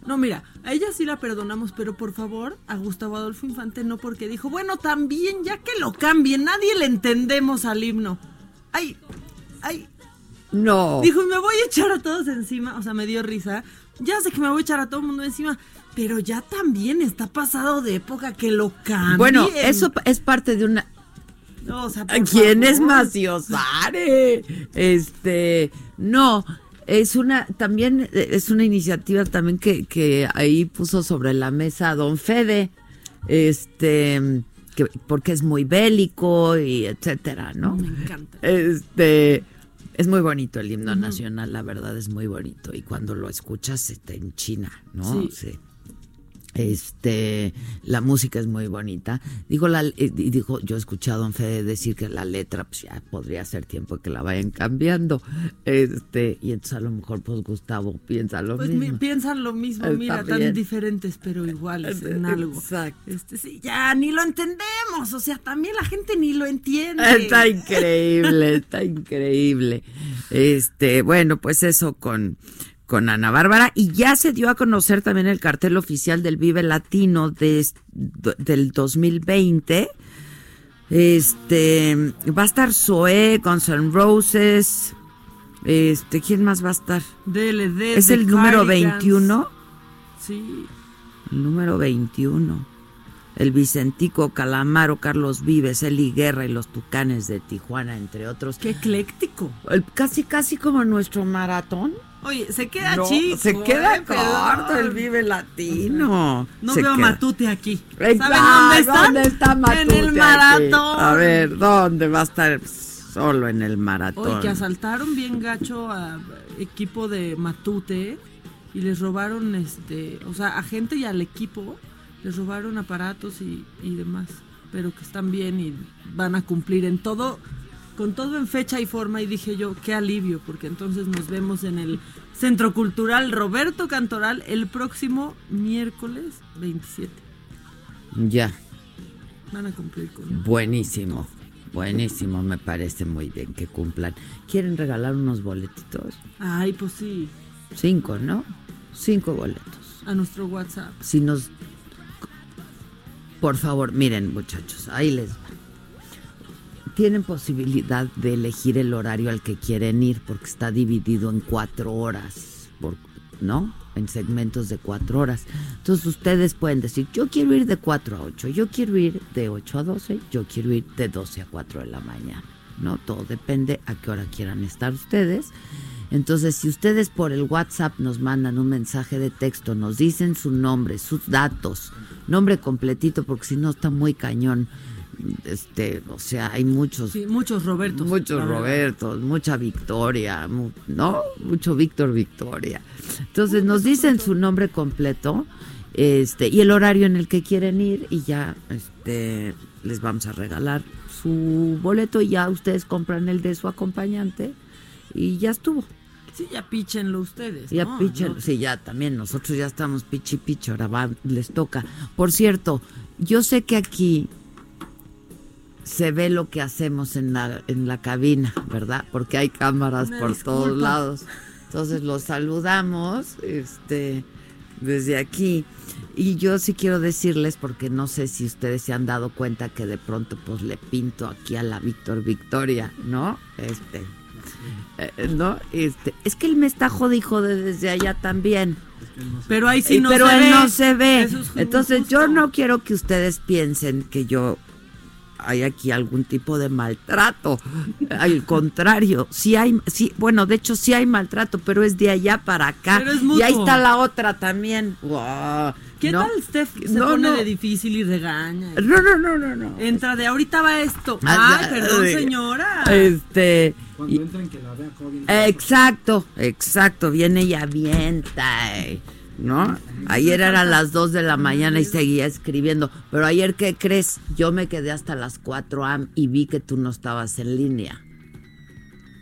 no, mira, a ella sí la perdonamos, pero por favor, a Gustavo Adolfo Infante no, porque dijo, bueno, también, ya que lo cambien, nadie le entendemos al himno. Ay, ay. No. Dijo, me voy a echar a todos encima, o sea, me dio risa. Ya sé que me voy a echar a todo el mundo encima, pero ya también está pasado de época que lo cambien. Bueno, eso es parte de una. No, o sea, ¿Quién es Maciosare? Este, no, es una, también es una iniciativa también que, que ahí puso sobre la mesa Don Fede, este, que, porque es muy bélico y etcétera, ¿no? Me encanta. Este, es muy bonito el himno nacional, la verdad es muy bonito. Y cuando lo escuchas se te enchina, ¿no? sí. Este, la música es muy bonita. Digo, la, eh, dijo, yo he escuchado a Don Fede decir que la letra, pues ya podría ser tiempo que la vayan cambiando. Este, y entonces a lo mejor, pues Gustavo piensa lo pues mismo. piensan lo mismo, mira, tan diferentes, pero iguales <laughs> en algo. Exacto. Este, sí, ya ni lo entendemos. O sea, también la gente ni lo entiende. <laughs> Está increíble, está increíble. Este, bueno, pues eso con con Ana Bárbara y ya se dio a conocer también el cartel oficial del Vive Latino de, del 2020. Este va a estar Zoe, Guns N' Roses. Este, ¿quién más va a estar? DLD. Es el número 21. Sí. El número 21. El Vicentico, Calamaro, Carlos Vives, Eli Guerra y los Tucanes de Tijuana, entre otros. Qué ecléctico. casi, casi como nuestro maratón. Oye, se queda chico. Se queda eh, corto el Vive Latino. No veo a Matute aquí. ¿Saben dónde está? ¿Dónde está Matute? En el maratón. A ver, ¿dónde va a estar? Solo en el maratón. Oye, que asaltaron bien gacho a equipo de Matute y les robaron, este, o sea, a gente y al equipo les robaron aparatos y, y demás. Pero que están bien y van a cumplir en todo con todo en fecha y forma y dije yo, qué alivio, porque entonces nos vemos en el Centro Cultural Roberto Cantoral el próximo miércoles 27. Ya. Van a cumplir con... Buenísimo, buenísimo, me parece muy bien que cumplan. ¿Quieren regalar unos boletitos? Ay, pues sí. Cinco, ¿no? Cinco boletos. A nuestro WhatsApp. Si nos... Por favor, miren muchachos, ahí les va tienen posibilidad de elegir el horario al que quieren ir porque está dividido en cuatro horas, ¿no? En segmentos de cuatro horas. Entonces ustedes pueden decir, yo quiero ir de 4 a 8, yo quiero ir de 8 a 12, yo quiero ir de 12 a 4 de la mañana, ¿no? Todo depende a qué hora quieran estar ustedes. Entonces, si ustedes por el WhatsApp nos mandan un mensaje de texto, nos dicen su nombre, sus datos, nombre completito, porque si no está muy cañón este, o sea, hay muchos. muchos Robertos. Muchos Robertos, mucha Victoria, ¿no? Mucho Víctor Victoria. Entonces nos dicen su nombre completo este y el horario en el que quieren ir y ya este les vamos a regalar su boleto y ya ustedes compran el de su acompañante y ya estuvo. Sí, ya píchenlo ustedes. Ya píchenlo, sí, ya también nosotros ya estamos pichi picho, ahora les toca. Por cierto, yo sé que aquí se ve lo que hacemos en la, en la cabina, ¿verdad? Porque hay cámaras por todos lados. Entonces los saludamos este, desde aquí. Y yo sí quiero decirles, porque no sé si ustedes se han dado cuenta que de pronto pues le pinto aquí a la Víctor Victoria, ¿no? Este, eh, ¿no? Este, es que él me está jodido de desde allá también. Pero ahí sí Y- no pero se él ve. no se ve. Es Entonces justo. yo no quiero que ustedes piensen que yo hay aquí algún tipo de maltrato. Al contrario, sí hay, sí, bueno, de hecho sí hay maltrato, pero es de allá para acá. Pero es y ahí mutuo. está la otra también. Guau, ¿Qué ¿no? tal Steph se No, pone no. de difícil y regaña? No, no, no, no, no. Entra de ahorita va esto. Ah, Ay, perdón, señora. Este. Cuando entran que la vea. Exacto, exacto. Viene y avienta, eh, ¿no? Ayer era las 2 de la mañana y seguía escribiendo. Pero ayer, ¿qué crees? Yo me quedé hasta las 4 am y vi que tú no estabas en línea.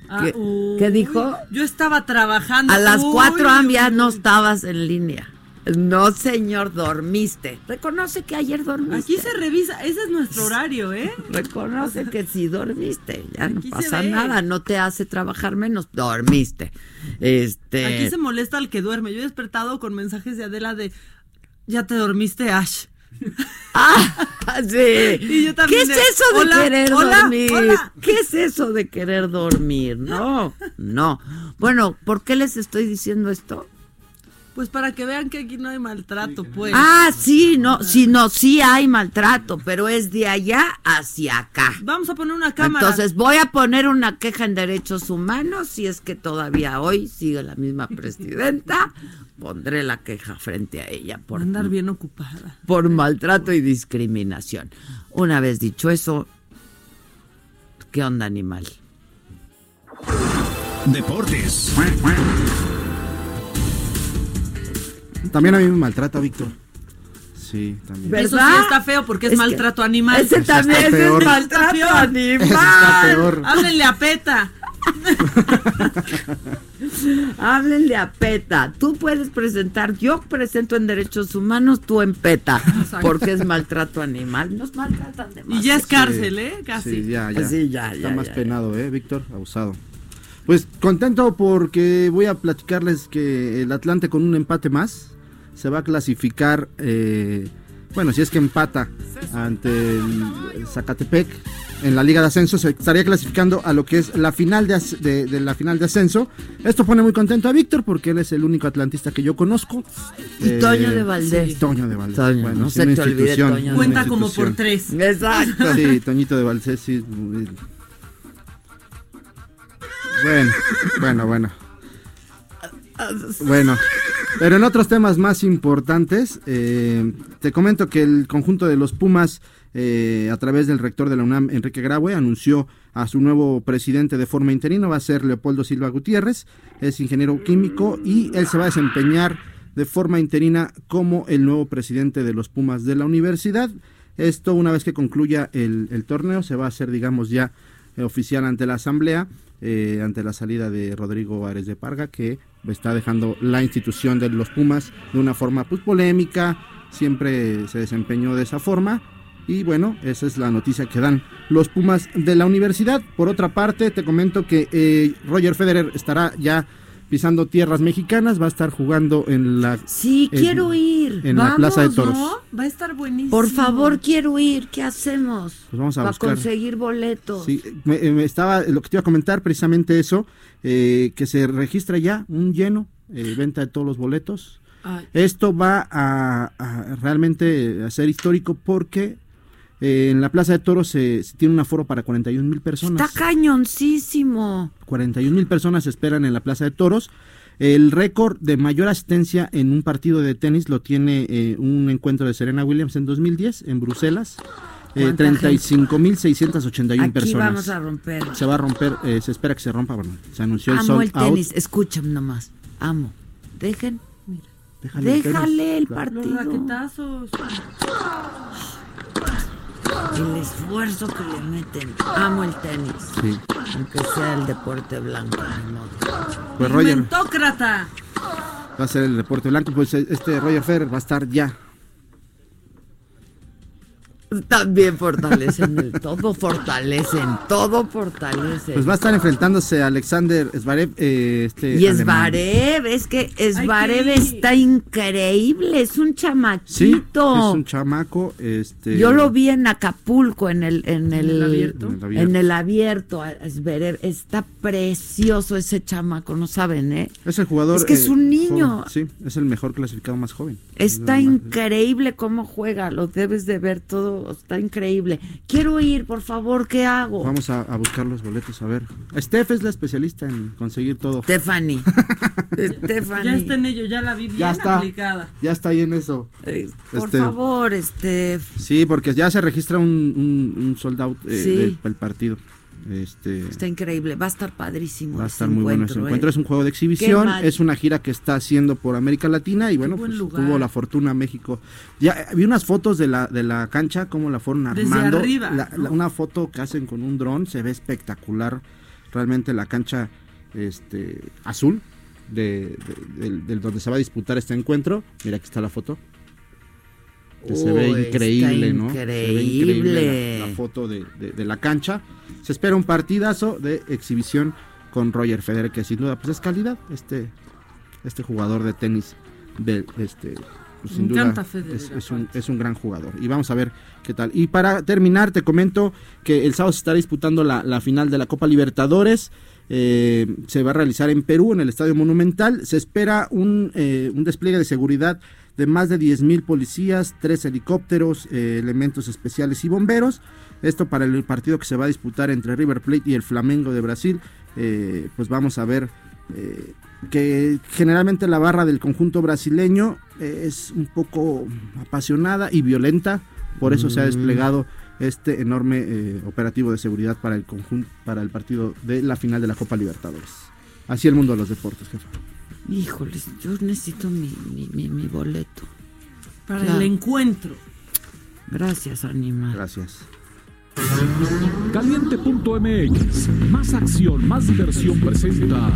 Ah, ¿Qué- uy, qué dijo? Yo estaba trabajando. A las Uy, 4 am ya no estabas en línea. No, señor, dormiste. Reconoce que ayer dormiste. Aquí se revisa, ese es nuestro horario, ¿eh? Reconoce que sí dormiste, ya no Aquí pasa nada, no te hace trabajar menos, dormiste. Este Aquí se molesta al que duerme. Yo he despertado con mensajes de Adela de ya te dormiste, Ash. <laughs> Ah, sí. <laughs> Y yo ¿Qué también es de, eso de "Hola, querer hola, dormir? hola". <laughs> ¿Qué es eso de querer dormir? No, no. Bueno, ¿por qué les estoy diciendo esto? Pues para que vean que aquí no hay maltrato, pues. Ah, sí, no, sí, no, sí hay maltrato, pero es de allá hacia acá. Vamos a poner una cámara. Entonces voy a poner una queja en derechos humanos, si es que todavía hoy sigue la misma presidenta, <laughs> pondré la queja frente a ella por, andar bien ocupada. por maltrato y discriminación. Una vez dicho eso, ¿qué onda animal? Deportes. También a mí me maltrata, Víctor. Sí, también. Eso sí está feo porque es, Es que maltrato animal. ese también es peor. maltrato animal. Ese está peor. Háblenle a PETA. <laughs> Háblenle a PETA. Tú puedes presentar, yo presento en derechos humanos, tú en PETA, porque es maltrato animal. Nos maltratan de Y ya es cárcel, ¿eh? Casi. Sí, ya, ya. Sí, ya, Está ya, más ya, penado, ¿eh, Víctor? Abusado. Pues contento porque voy a platicarles que el Atlante con un empate más se va a clasificar, eh, bueno, si es que empata ante el Zacatepec en la Liga de Ascenso, se estaría clasificando a lo que es la final de, as- de- de la final de ascenso. Esto pone muy contento a Víctor porque él es el único atlantista que yo conozco. Y Eh, Toño de Valdés. sí, Toño de Valdés. Toño, Bueno, no se una te olvide institución, Toño de una Cuenta como por tres. Exacto. Sí, Toñito de Valdés, sí. Bueno, bueno, bueno. Bueno, pero en otros temas más importantes, eh, te comento que el conjunto de los Pumas, eh, a través del rector de la UNAM, Enrique Graue, anunció a su nuevo presidente de forma interina, va a ser Leopoldo Silva Gutiérrez, es ingeniero químico y él se va a desempeñar de forma interina como el nuevo presidente de los Pumas de la universidad. Esto una vez que concluya el, torneo se va a hacer, digamos, ya eh, oficial ante la asamblea, eh, ante la salida de Rodrigo Ares de Parga, que está dejando la institución de los Pumas de una forma pues, polémica, siempre se desempeñó de esa forma. Y bueno, esa es la noticia que dan los Pumas de la universidad. Por otra parte, te comento que eh, Roger Federer estará ya pisando tierras mexicanas, va a estar jugando en la... Sí, en- quiero ir. En la Vamos, Plaza de Toros. ¿No? Va a estar buenísimo. Por favor, quiero ir. ¿Qué hacemos? Pues vamos a Para buscar. conseguir boletos. Sí, me, eh, me estaba, lo que te iba a comentar precisamente eso, eh, que se registra ya un lleno, eh, venta de todos los boletos. Ay. Esto va a, a realmente a ser histórico porque eh, en la Plaza de Toros se, se tiene un aforo para 41 mil personas. Está cañoncísimo. 41 mil personas esperan en la Plaza de Toros. El récord de mayor asistencia en un partido de tenis lo tiene eh, un encuentro de Serena Williams en 2010 en Bruselas. Eh, ¿Cuánta gente? 35.681 Aquí personas. vamos a romper. Se va a romper, eh, se espera que se rompa. Bueno, se anunció el Amo el tenis. Escúchame nomás. Amo. Dejen. Déjale el Déjale tenis, el claro. Los partido. raquetazos. El esfuerzo que le meten. Amo el tenis. Sí. Aunque sea el deporte blanco, modo. Pues Roger va a ser el deporte blanco. Pues este Roger Federer va a estar ya También fortalecen el todo, fortalecen, todo fortalecen. Pues va a estar enfrentándose a Alexander Zverev. eh, este Y. Esvarev, es que qué- está increíble, es un Sí, chamaquito. es un chamaco. Este, Yo lo vi en Acapulco, en el, en el? En el abierto. En el abierto, Zverev. Está precioso ese chamaco, no saben, ¿eh? Es el jugador. Es que es un niño. joven, sí, es el mejor clasificado más joven. Está Es increíble cómo juega, lo debes de ver todo, está increíble. Quiero ir, por favor, ¿qué hago? Vamos a, a buscar los boletos, a ver. Steph es la especialista en conseguir todo. Stephanie. <laughs> Stephanie. Ya está en ello, ya la vi bien Ya está. aplicada. Ya está ahí en eso. Eh, Por Este- favor, este. Sí, porque ya se registra un, un, un sold out eh, Sí. del, del partido. Este, Está increíble, va a estar padrísimo. va a estar muy bueno ese encuentro, ¿eh? Es un juego de exhibición, es una gira que está haciendo por América Latina y bueno, buen pues, tuvo la fortuna México. Ya vi unas fotos de la de la cancha, cómo la fueron Desde armando. arriba, La- ¿no? la- una foto que hacen con un dron, se ve espectacular. Realmente la cancha este azul de, de- del donde se va a disputar este encuentro. Mira, aquí está la foto. Que se ve increíble, ¿no? Se ve increíble. la, la foto de, de- de la cancha. Se espera un partidazo de exhibición con Roger Federer, que sin duda pues es calidad. Este, este jugador de tenis de este pues, sin Me duda encanta Federer, es, es un, es un gran jugador. Y vamos a ver qué tal. Y para terminar, te comento que el sábado se estará disputando la, la final de la Copa Libertadores. Eh, se va a realizar en Perú, en el Estadio Monumental. Se espera un, eh, un despliegue de seguridad de más de 10.000 policías, tres helicópteros, eh, elementos especiales y bomberos. Esto para el partido que se va a disputar entre River Plate y el Flamengo de Brasil. Eh, pues vamos a ver eh, que generalmente la barra del conjunto brasileño es un poco apasionada y violenta. Por eso se ha Mm. desplegado este enorme operativo de seguridad para el conjunto, para el partido de la final de la Copa Libertadores. Así el mundo de los deportes, jefe. Híjoles, yo necesito mi, mi, mi- mi boleto. Para Claro. el encuentro. Gracias, animal. Gracias. Caliente.mx, más acción, más diversión presenta.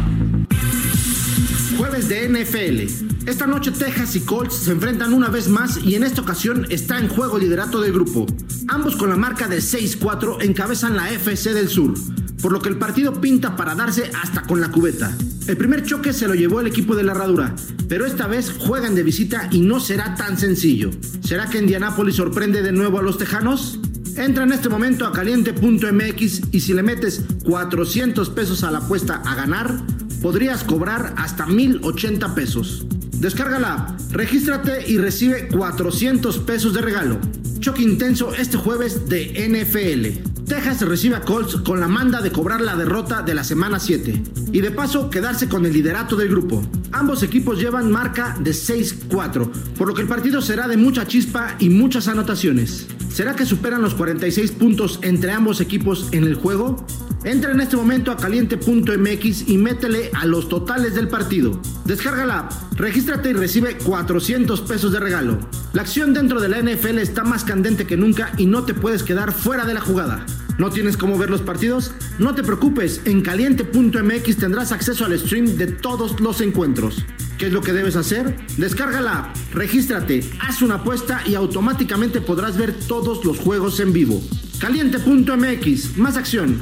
Jueves de NFL. Esta noche Texas y Colts se enfrentan una vez más y en esta ocasión está en juego el liderato del grupo. Ambos con la marca de 6-4 encabezan la FC del Sur, por lo que el partido pinta para darse hasta con la cubeta. El primer choque se lo llevó el equipo de la herradura, pero esta vez juegan de visita y no será tan sencillo. ¿Será que Indianápolis sorprende de nuevo a los tejanos? Entra en este momento a caliente.mx y si le metes 400 pesos a la apuesta a ganar, podrías cobrar hasta 1080 pesos. Descarga la app, regístrate y recibe 400 pesos de regalo. Choque intenso este jueves de NFL. Texas recibe a Colts con la manda de cobrar la derrota de la semana 7 y de paso quedarse con el liderato del grupo. Ambos equipos llevan marca de 6-4, por lo que el partido será de mucha chispa y muchas anotaciones. ¿Será que superan los 46 puntos entre ambos equipos en el juego? Entra en este momento a caliente.mx y métele a los totales del partido. Descarga la app, regístrate y recibe 400 pesos de regalo. La acción dentro de la NFL está más candente que nunca y no te puedes quedar fuera de la jugada. ¿No tienes cómo ver los partidos? No te preocupes, en caliente.mx tendrás acceso al stream de todos los encuentros. ¿Qué es lo que debes hacer? Descarga la app, regístrate, haz una apuesta y automáticamente podrás ver todos los juegos en vivo. Caliente.mx, más acción,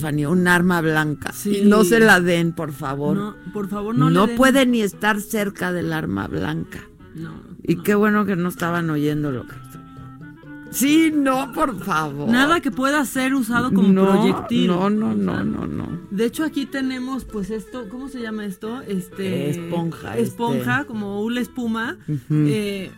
Stephanie, un arma blanca. Sí. Y no se la den, por favor. No, por favor, no le den. puede ni estar cerca del arma blanca. No. Y qué bueno que no estaban oyendo lo que Sí, no, por favor. Nada que pueda ser usado como no, proyectil. No, no, no, no, no. De hecho, aquí tenemos, pues esto, ¿cómo se llama esto? Este Esponja, Esponja, este. como una espuma. Eh,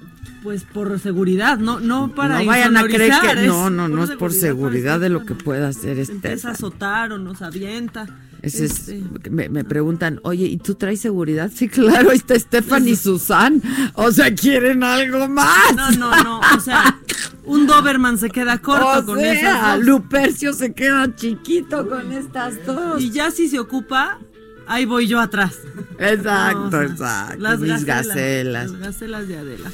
pues por seguridad, no, no para no vayan a creer que no, no, no es por seguridad de lo que pueda hacer este. empieza a azotar o nos avienta. Es- Este, me, me preguntan, oye, ¿y tú traes seguridad? Sí, claro, ahí está Estefan y Susan. O sea, ¿quieren algo más? No, no, no. O sea, un Doberman se queda corto O con sea, esas dos. Lupercio se queda chiquito con estas dos. Y ya si se ocupa, ahí voy yo atrás. Exacto, No, o sea, exacto. Las mis gacelas. gacelas. Las gacelas de Adela.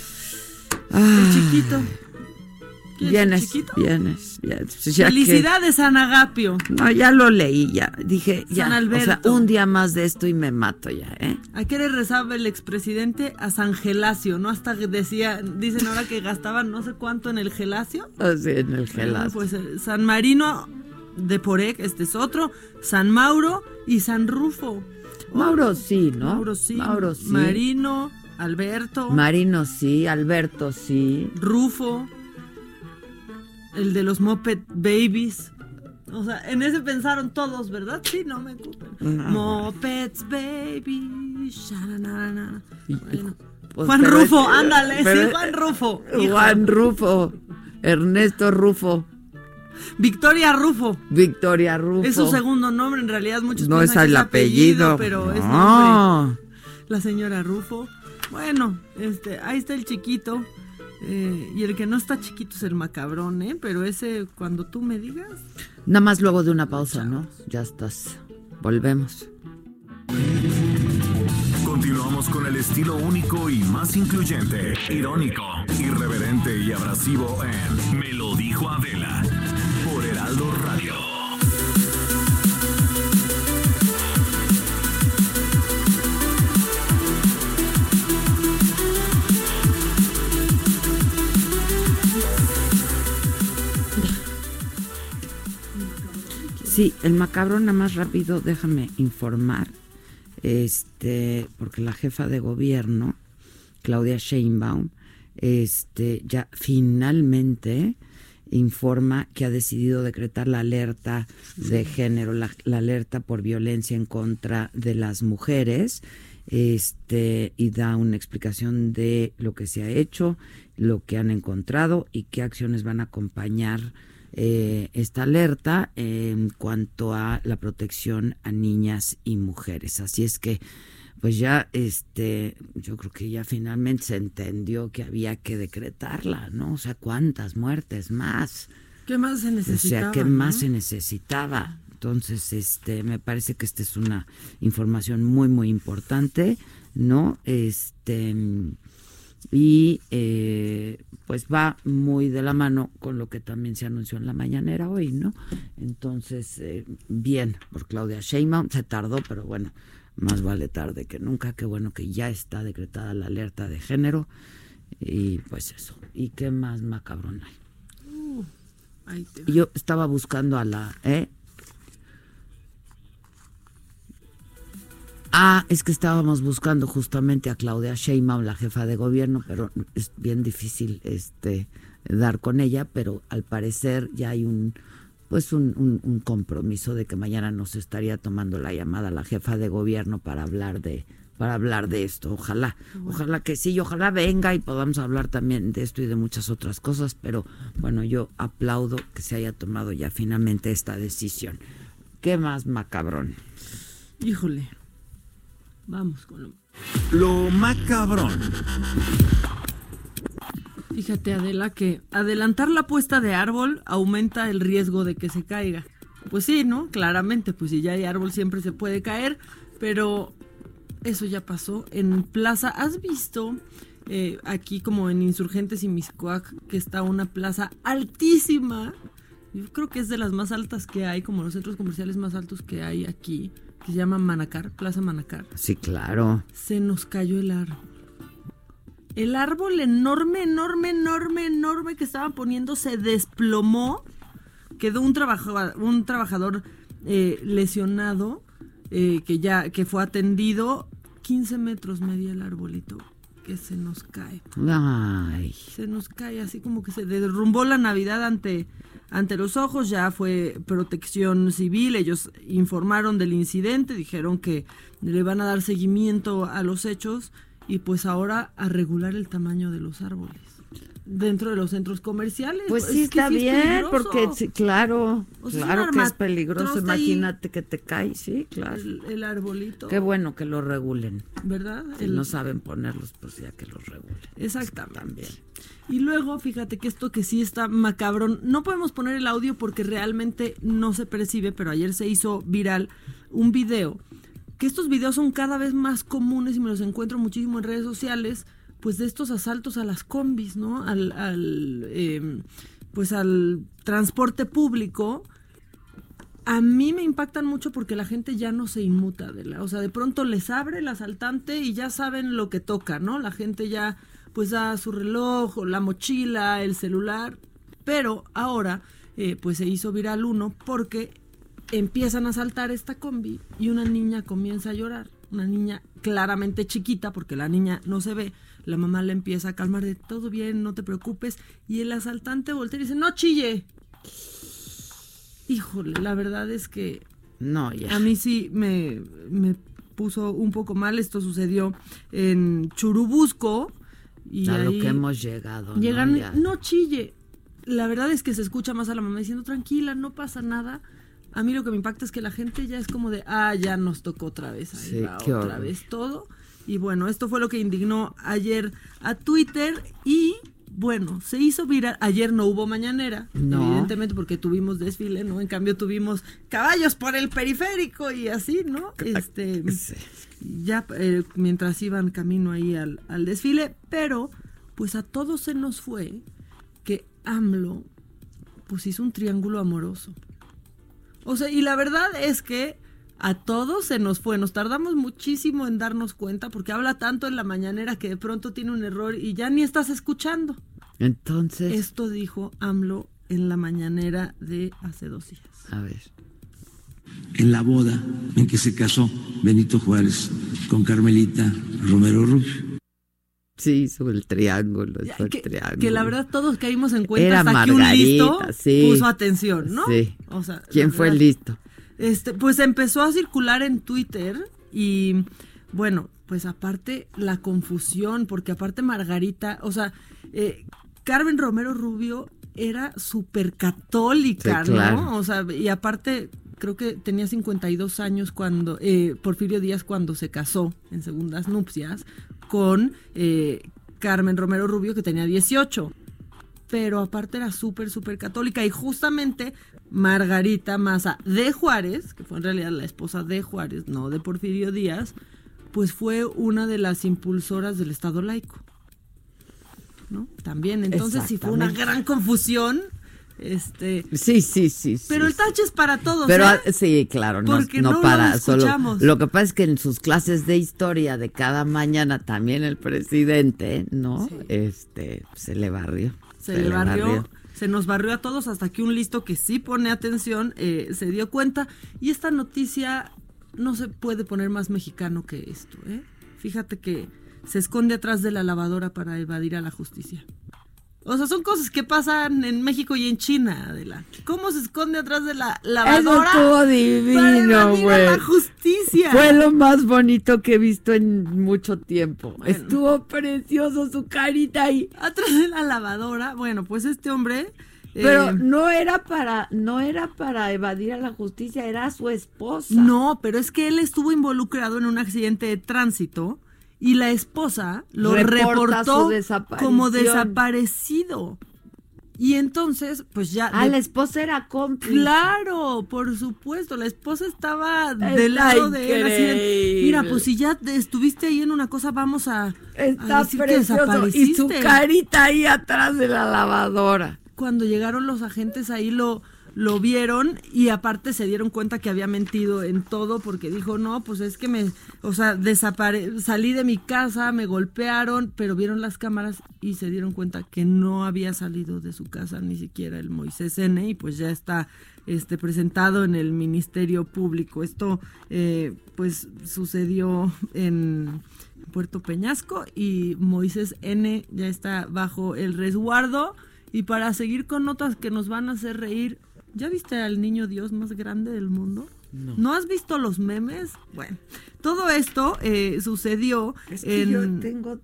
Ah, El chiquito. ¿Quieres el Vienes, chiquito? vienes, vienes. Pues que- Felicidades, San Agapio. No, ya lo leí, ya. Dije, ya. San O sea, Alberto. un día más de esto y me mato ya, ¿eh? ¿A qué le rezaba el expresidente? A San Gelacio, ¿no? Hasta que decía, dicen ahora que gastaban no sé cuánto en el Gelacio. Así en el gelazo. Pues eh, San Marino de Porec, este es otro, San Mauro y San Rufo. Mauro sí, ¿no? Mauro sí. Mauro sí. Marino, Alberto, Marino sí, Alberto sí. Rufo, el de los Moped Babies. O sea, en ese pensaron todos, ¿verdad? Sí, no me ocupen. No. Mopeds Babies. Bueno. Pues, Juan pero Rufo, es- ándale, pero- sí, Juan Rufo. hijo. Juan Rufo. Ernesto Rufo. Victoria Rufo. Victoria Rufo. Es su segundo nombre, en realidad muchos No es el apellido. pero es No. nombre. La señora Rufo. Bueno, este, ahí está el chiquito. Eh, y el que no está chiquito es el macabrón, ¿eh? Pero ese, cuando tú me digas. Nada más luego de una pausa, ¿no? Ya estás. Volvemos. Continuamos con el estilo único y más incluyente, irónico, irreverente y abrasivo en Me lo dijo Adela por Heraldo Radio. Sí, el macabrón nada más rápido, déjame informar. Este, porque la jefa de gobierno, Claudia Sheinbaum, este, ya finalmente informa que ha decidido decretar la alerta de género, la, la alerta por violencia en contra de las mujeres, este, y da una explicación de lo que se ha hecho, lo que han encontrado y qué acciones van a acompañar eh, esta alerta en cuanto a la protección a niñas y mujeres. Así es que, pues ya, este, yo creo que ya finalmente se entendió que había que decretarla, ¿no? O sea, ¿cuántas muertes más? ¿Qué más se O necesitaba? sea, ¿qué más se necesitaba? Entonces, este, me parece que esta es una información muy, muy importante, ¿no? Este, y eh, pues va muy de la mano con lo que también se anunció en la mañanera hoy, ¿no? Entonces, eh, bien, por Claudia Sheinbaum, se tardó, pero bueno, más vale tarde que nunca, qué bueno que ya está decretada la alerta de género, y pues eso, ¿y qué más macabrón hay? Uh, ahí te Yo estaba buscando a la, ¿eh? Ah, es que estábamos buscando justamente a Claudia Sheinbaum, la jefa de gobierno, pero es bien difícil este dar con ella, pero al parecer ya hay un pues un, compromiso de que mañana nos estaría tomando la llamada la jefa de gobierno para hablar de para hablar de esto. Ojalá, ojalá que sí, ojalá venga y podamos hablar también de esto y de muchas otras cosas, pero bueno, yo aplaudo que se haya tomado ya finalmente esta decisión. ¿Qué más macabrón? Híjole. Vamos con lo. Lo macabrón. Fíjate, Adela, que adelantar la puesta de árbol aumenta el riesgo de que se caiga. Pues sí, ¿no? Claramente, pues si ya hay árbol siempre se puede caer, pero eso ya pasó. En Plaza, ¿has visto eh, aquí como en Insurgentes y Miscoac que está una plaza altísima? Yo creo que es de las más altas que hay, como los centros comerciales más altos que hay aquí, que se llama Manacar, Plaza Manacar. Sí, claro. Se nos cayó el árbol. El árbol enorme, enorme, enorme, enorme que estaban poniendo se desplomó. Quedó un trabajador, un trabajador eh, lesionado eh, que ya que fue atendido. 15 metros medía el arbolito que se nos cae. Ay. Se nos cae así como que se derrumbó la Navidad ante, ante los ojos, ya fue protección civil, ellos informaron del incidente, dijeron que le van a dar seguimiento a los hechos y pues ahora a regular el tamaño de los árboles dentro de los centros comerciales. Pues Es sí que está sí es bien, porque claro, O sea, es claro que es peligroso. trosta ahí. Imagínate que te cae, sí, claro. El, el arbolito. Qué bueno que lo regulen. ¿Verdad? Si El- no saben ponerlos, pues ya que los regulen. Exactamente. También. Y luego, fíjate que esto que sí está macabrón, no podemos poner el audio porque realmente no se percibe, pero ayer se hizo viral un video, que estos videos son cada vez más comunes y me los encuentro muchísimo en redes sociales, pues de estos asaltos a las combis, ¿no? Al, al eh, pues al transporte público. A mí me impactan mucho porque la gente ya no se inmuta de la, o sea, de pronto les abre el asaltante y ya saben lo que toca, ¿no? La gente ya pues da su reloj, la mochila, el celular, pero ahora eh, pues se hizo viral uno porque empiezan a saltar esta combi y una niña comienza a llorar, una niña claramente chiquita porque la niña no se ve, la mamá le empieza a calmar de todo bien, no te preocupes y el asaltante voltea y dice, no chille. Híjole, la verdad es que No, ya. a mí sí me, me puso un poco mal. Esto sucedió en Churubusco. Y a lo ahí que hemos llegado. ¿no? llegan, Ya. no chille. La verdad es que se escucha más a la mamá diciendo, tranquila, no pasa nada. A mí lo que me impacta es que la gente ya es como de, ah, ya nos tocó otra vez, ahí Sí, va otra horror. vez todo. Y bueno, esto fue lo que indignó ayer a Twitter y bueno, se hizo viral. Ayer no hubo mañanera, No. evidentemente porque tuvimos desfile, ¿no? En cambio tuvimos caballos por el periférico y así, ¿no? Este, ya eh, mientras iban camino ahí al, al desfile, pero pues a todos se nos fue que AMLO pues hizo un triángulo amoroso. O sea, y la verdad es que a todos se nos fue. Nos tardamos muchísimo en darnos cuenta porque habla tanto en la mañanera que de pronto tiene un error y ya ni estás escuchando. Entonces, Esto dijo AMLO en la mañanera de hace dos días. a ver. en la boda en que se casó Benito Juárez con Carmelita Romero Rubio. Sí, hizo el triángulo, el Que, triángulo. que la verdad todos caímos en cuenta Era hasta que un Margarita, listo sí. puso atención, ¿no? Sí. O sea, ¿Quién fue el listo? Este, pues empezó a circular en Twitter y bueno, pues aparte la confusión, porque aparte Margarita, o sea, eh, Carmen Romero Rubio era súper católica, Sí, claro. ¿no? O sea, y aparte creo que tenía 52 años cuando, eh, Porfirio Díaz cuando se casó en segundas nupcias con eh, Carmen Romero Rubio que tenía 18 pero aparte era súper, súper católica. Y justamente Margarita Maza de Juárez, que fue en realidad la esposa de Juárez, no de Porfirio Díaz, pues fue una de las impulsoras del Estado laico. ¿No? También, entonces sí fue una gran confusión. Este, Sí, sí, sí. sí, pero el sí. tache es para todos. Pero ¿eh? ah, sí, claro, no, no lo para solo. Lo que pasa es que en sus clases de historia de cada mañana también el presidente, ¿no? Este se le barrió. se, le barrió, se nos barrió a todos hasta que un listo que sí pone atención eh, se dio cuenta. Y esta noticia no se puede poner más mexicano que esto. ¿eh? Fíjate que se esconde atrás de la lavadora para evadir a la justicia. O sea, son cosas que pasan en México y en China, Adela. ¿Cómo se esconde atrás de la Eso lavadora? estuvo para divino, a la güey. justicia. Fue lo más bonito que he visto en mucho tiempo. Estuvo precioso su carita ahí. Atrás de la lavadora. Bueno, pues este hombre. Pero eh, no era para, no era para evadir a la justicia, era su esposa. No, pero es que él estuvo involucrado en un accidente de tránsito y la esposa lo Reporta reportó como desaparecido. Y entonces, pues ya. Ah, la esposa era cómplice. Claro, por supuesto, la esposa estaba Está del lado de él. así. Mira, pues si ya te- estuviste ahí en una cosa, vamos a, Está a decir que precioso. Y su carita ahí atrás de la lavadora. cuando llegaron los agentes ahí lo, lo vieron y aparte se dieron cuenta que había mentido en todo porque dijo, no, pues es que me, o sea, desapare salí de mi casa, me golpearon, pero vieron las cámaras y se dieron cuenta que no había salido de su casa ni siquiera el Moisés N y pues ya está este presentado en el Ministerio Público. Esto eh, pues sucedió en Puerto Peñasco y Moisés N ya está bajo el resguardo. Y para seguir con notas que nos van a hacer reír, ¿ya viste al niño Dios más grande del mundo? No. has visto los memes? Bueno, todo esto eh, sucedió Es que en... yo tengo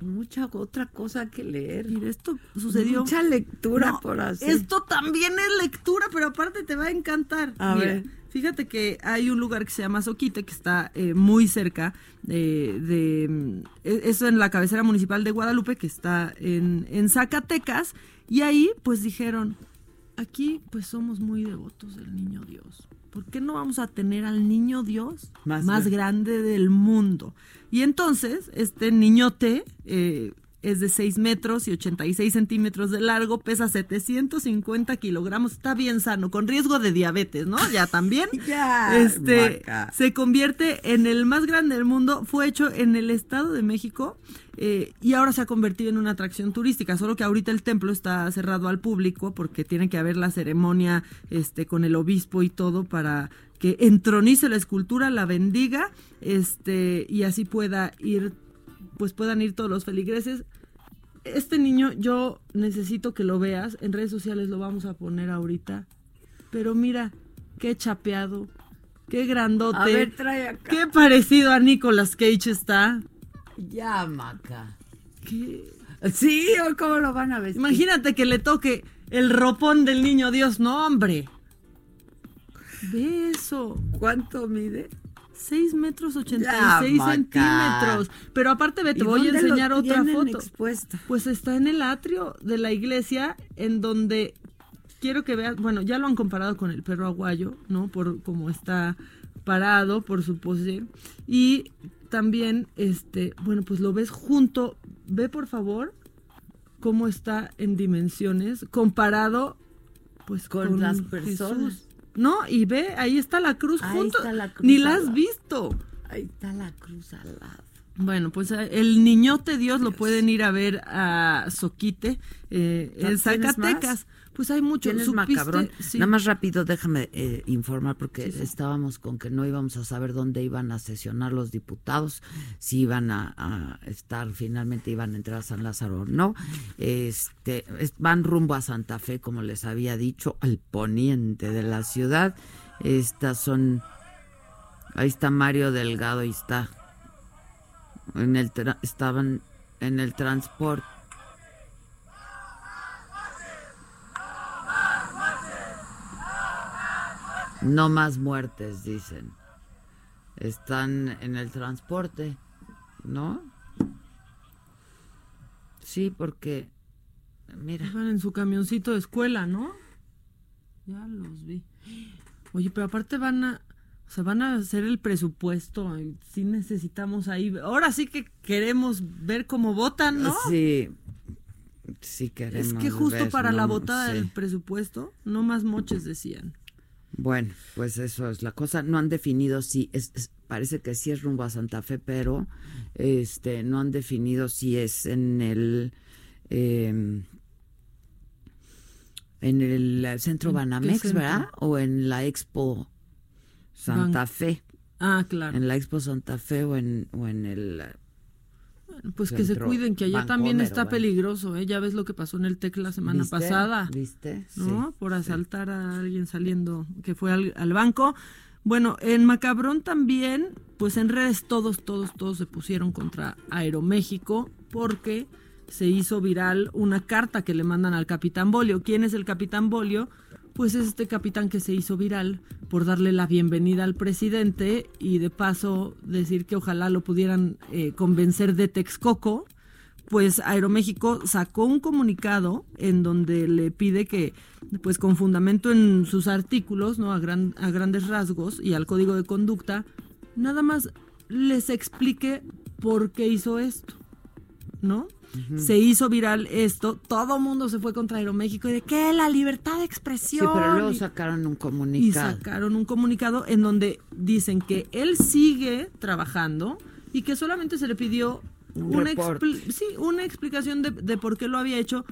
mucha otra cosa que leer. Mira, esto sucedió. Mucha lectura No, por hacer. Esto también es lectura, pero aparte te va a encantar. A Mira, ver. fíjate que hay un lugar que se llama Soquite, que está eh, muy cerca eh, de... mm, e- Eso en la cabecera municipal de Guadalupe, que está en, en Zacatecas. Y ahí, pues dijeron, aquí pues somos muy devotos del niño Dios. ¿Por qué no vamos a tener al niño Dios Más más, gra- grande del mundo? Y entonces, este niñote eh, es de 6 metros y 86 centímetros de largo, pesa 750 kilogramos, está bien sano, con riesgo de diabetes, ¿no? Ya también. <laughs> Ya, este, vaca. se convierte en el más grande del mundo, fue hecho en el Estado de México eh, y ahora se ha convertido en una atracción turística, solo que ahorita el templo está cerrado al público porque tiene que haber la ceremonia este, con el obispo y todo para que entronice la escultura, la bendiga este, y así pueda ir, pues puedan ir todos los feligreses. Este niño yo necesito que lo veas, en redes sociales lo vamos a poner ahorita, pero mira, qué chapeado, qué grandote. A ver, trae acá. Qué parecido a Nicolas Cage está. Ya, Maca. ¿Qué? Sí, ¿o ¿cómo lo van a vestir? Imagínate que le toque el ropón del niño Dios, no, hombre. Ve eso. ¿Cuánto mide? 6 metros 86 Ya, Maca. centímetros. Pero aparte, ve, te ¿Y voy a enseñar otra foto. Pues está en el atrio de la iglesia, en donde quiero que veas, bueno, ya lo han comparado con el perro aguayo, ¿no? Por cómo está parado, por su pose. Y también, este, bueno, pues lo ves junto, ve por favor cómo está en dimensiones comparado, pues Con con, las personas. Jesús. No, y ve, ahí está la cruz Ahí junto. está la cruz Ni la has visto. Ahí está la cruz al lado. Bueno, pues eh, el niñote Dios lo pueden ir a ver a Soquite, eh, en ¿Tienes Zacatecas. Pues hay mucho. ¿Tienes ¿Supiste? macabrón? Sí. Nada más rápido, déjame eh, informar porque Sí, estábamos con que no íbamos a saber dónde iban a sesionar los diputados, si iban a, a estar, finalmente iban a entrar a San Lázaro o no. Este, es- van rumbo a Santa Fe, como les había dicho, al poniente de la ciudad. Estas son, ahí está Mario Delgado, ahí está. En el tra- estaban en el transporte. No más muertes, dicen. Están en el transporte, ¿no? Sí, porque, mira, Van en su camioncito de escuela, ¿no? Ya los vi. Oye, pero aparte van a, o sea, van a hacer el presupuesto. Sí necesitamos ahí. Ahora sí que queremos ver cómo votan, ¿no? sí, sí queremos Es que justo ver, para la votada Sí. del presupuesto, no más moches decían. Bueno, pues eso es la cosa. No han definido si es, es- parece que sí es rumbo a Santa Fe, pero este no han definido si es en el eh, en el centro ¿En qué Banamex, centro? ¿verdad? O en la Expo Santa Ban- Fe. Ah, claro. En la Expo Santa Fe o en o en el Pues que se cuiden, que allá también está peligroso, ¿eh? Ya ves lo que pasó en el TEC la semana ¿Viste? pasada. ¿Viste? ¿No? Sí, Por sí. asaltar a alguien saliendo, que fue al, al banco. Bueno, en Macabrón también, pues en redes todos, todos, todos se pusieron contra Aeroméxico porque se hizo viral una carta que le mandan al capitán Bolio. ¿Quién es el capitán Bolio? Pues es este capitán que se hizo viral por darle la bienvenida al presidente y de paso decir que ojalá lo pudieran eh, convencer de Texcoco pues Aeroméxico sacó un comunicado en donde le pide que, pues con fundamento en sus artículos, ¿no? A, gran- a grandes rasgos y al código de conducta, nada más les explique por qué hizo esto, ¿no? Se hizo viral esto, todo mundo se fue contra Aeroméxico y de que la libertad de Sí, expresión. pero luego y- sacaron un y comunicado. sacaron un comunicado en donde dicen que él sigue trabajando y que solamente se le pidió Un una, sí, explicación de, de por qué lo había hecho,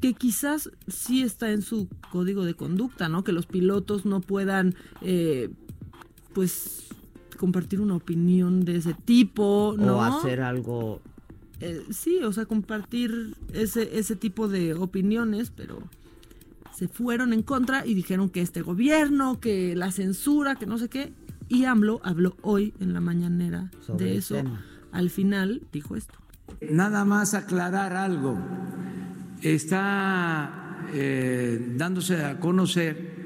que quizás sí está en su código de conducta, ¿no? Que los pilotos no puedan, eh, pues, compartir una opinión de ese tipo, ¿no? O hacer algo. Eh, sí, o sea, compartir ese, ese tipo de opiniones, pero se fueron en contra y dijeron que este gobierno, que la censura, que no sé qué. Y AMLO habló hoy en la mañanera Sobre de eso. Al final dijo esto. Nada más aclarar algo. Está eh, dándose a conocer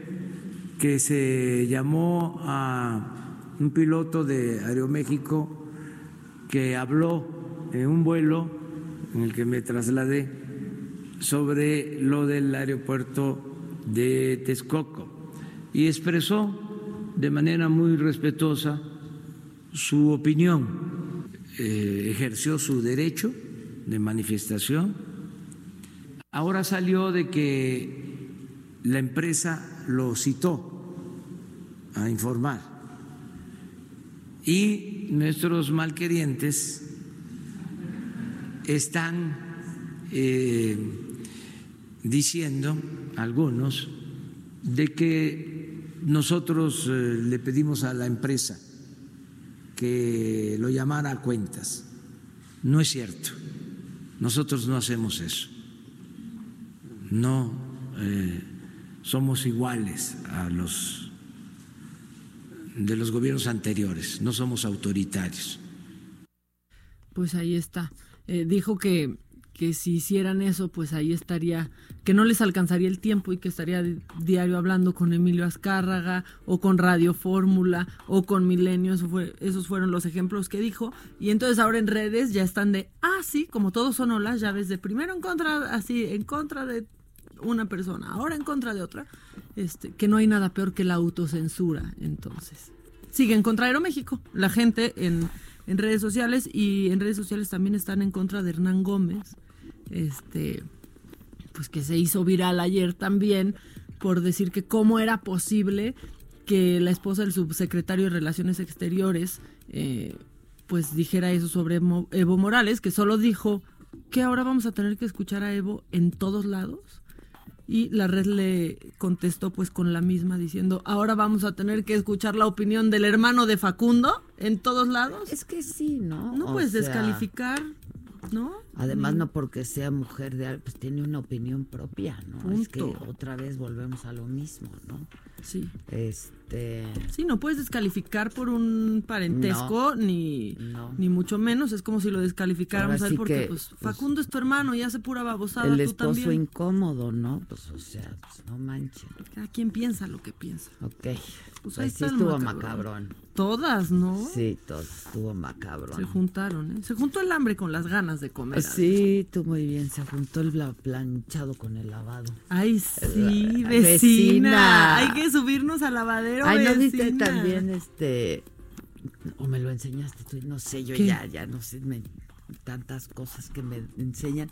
que se llamó a un piloto de Aeroméxico que habló en un vuelo en el que me trasladé sobre lo del aeropuerto de Texcoco y expresó de manera muy respetuosa su opinión, eh, ejerció su derecho de manifestación. Ahora salió de que la empresa lo citó a informar y nuestros malquerientes están eh, diciendo, algunos, de que nosotros eh, le pedimos a la empresa que lo llamara a cuentas. No es cierto. Nosotros no hacemos eso. No eh, somos iguales a los de los gobiernos anteriores. No somos autoritarios. Pues ahí está. Eh, dijo que, que si hicieran eso, pues ahí estaría, que no les alcanzaría el tiempo y que estaría di- diario hablando con Emilio Azcárraga o con Radio Fórmula o con Milenio. Eso fue, esos fueron los ejemplos que dijo. Y entonces ahora en redes ya están de, ah, sí, como todos son olas, ya ves de primero en contra, así, en contra de una persona, ahora en contra de otra, este, que no hay nada peor que la autocensura, entonces. Siguen contra Aeroméxico, la gente en, en redes sociales y en redes sociales también están en contra de Hernán Gómez, este, pues que se hizo viral ayer también por decir que cómo era posible que la esposa del subsecretario de Relaciones Exteriores eh, pues dijera eso sobre Evo Morales, que solo dijo que ahora vamos a tener que escuchar a Evo en todos lados. Y la red le contestó pues con la misma diciendo, ahora vamos a tener que escuchar la opinión del hermano de Facundo en todos lados. Es que sí, ¿no? No O puedes sea, descalificar, ¿no? Además, Mm. no porque sea mujer de algo, pues tiene una opinión propia, ¿no? Es que Punto. otra vez volvemos a lo mismo, ¿no? Sí. Este. Sí, no puedes descalificar por un parentesco, ni, ni mucho menos. Es como si lo descalificáramos Ahora a él sí porque que, pues, pues, Facundo es tu hermano y hace pura babosada. el tú esposo también. incómodo, ¿no? Pues, o sea, pues no manches. Cada quien piensa lo que piensa. Ok. Pues Pues ahí sí estuvo macabrón. macabrón. Todas, ¿no? Sí, todo estuvo macabrón. Se juntaron, ¿eh? Se juntó el hambre con las ganas de comer. Sí, tú muy bien. Se juntó el planchado con el lavado. Ay, sí, Ay, vecina. vecina. Hay que subirnos al lavadero, Ay, ¿no viste vecina. también este... O me lo enseñaste tú, no sé, yo ¿Qué? ya, ya no sé, me- tantas cosas que me enseñan,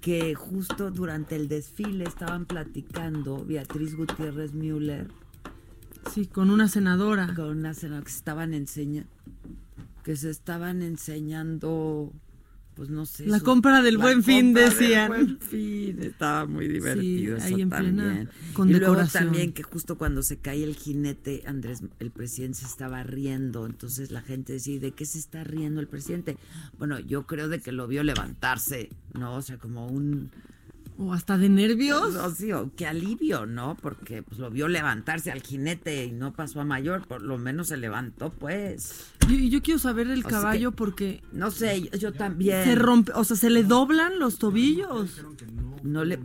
que justo durante el desfile estaban platicando Beatriz Gutiérrez Müller. Sí, con una senadora. Con una senadora que se estaban enseñando, que se estaban enseñando, pues no sé. La su- compra del la Buen Fin, compra del decían. Buen Fin, estaba muy divertido ahí eso en plena también. y luego también que justo cuando se cae el jinete, Andrés, el presidente se estaba riendo, entonces la gente decía, "¿Y ¿de qué se está riendo el presidente? Bueno, yo creo de que lo vio levantarse, ¿no? O sea, como un... O hasta de nervios. No, sí, o qué alivio, ¿no? Porque pues lo vio levantarse al jinete y no pasó a mayor, por lo menos se levantó, pues. Yo, yo quiero saber el O caballo que- porque No sé, yo, yo también. se rompe, o sea, se le doblan los tobillos. No le...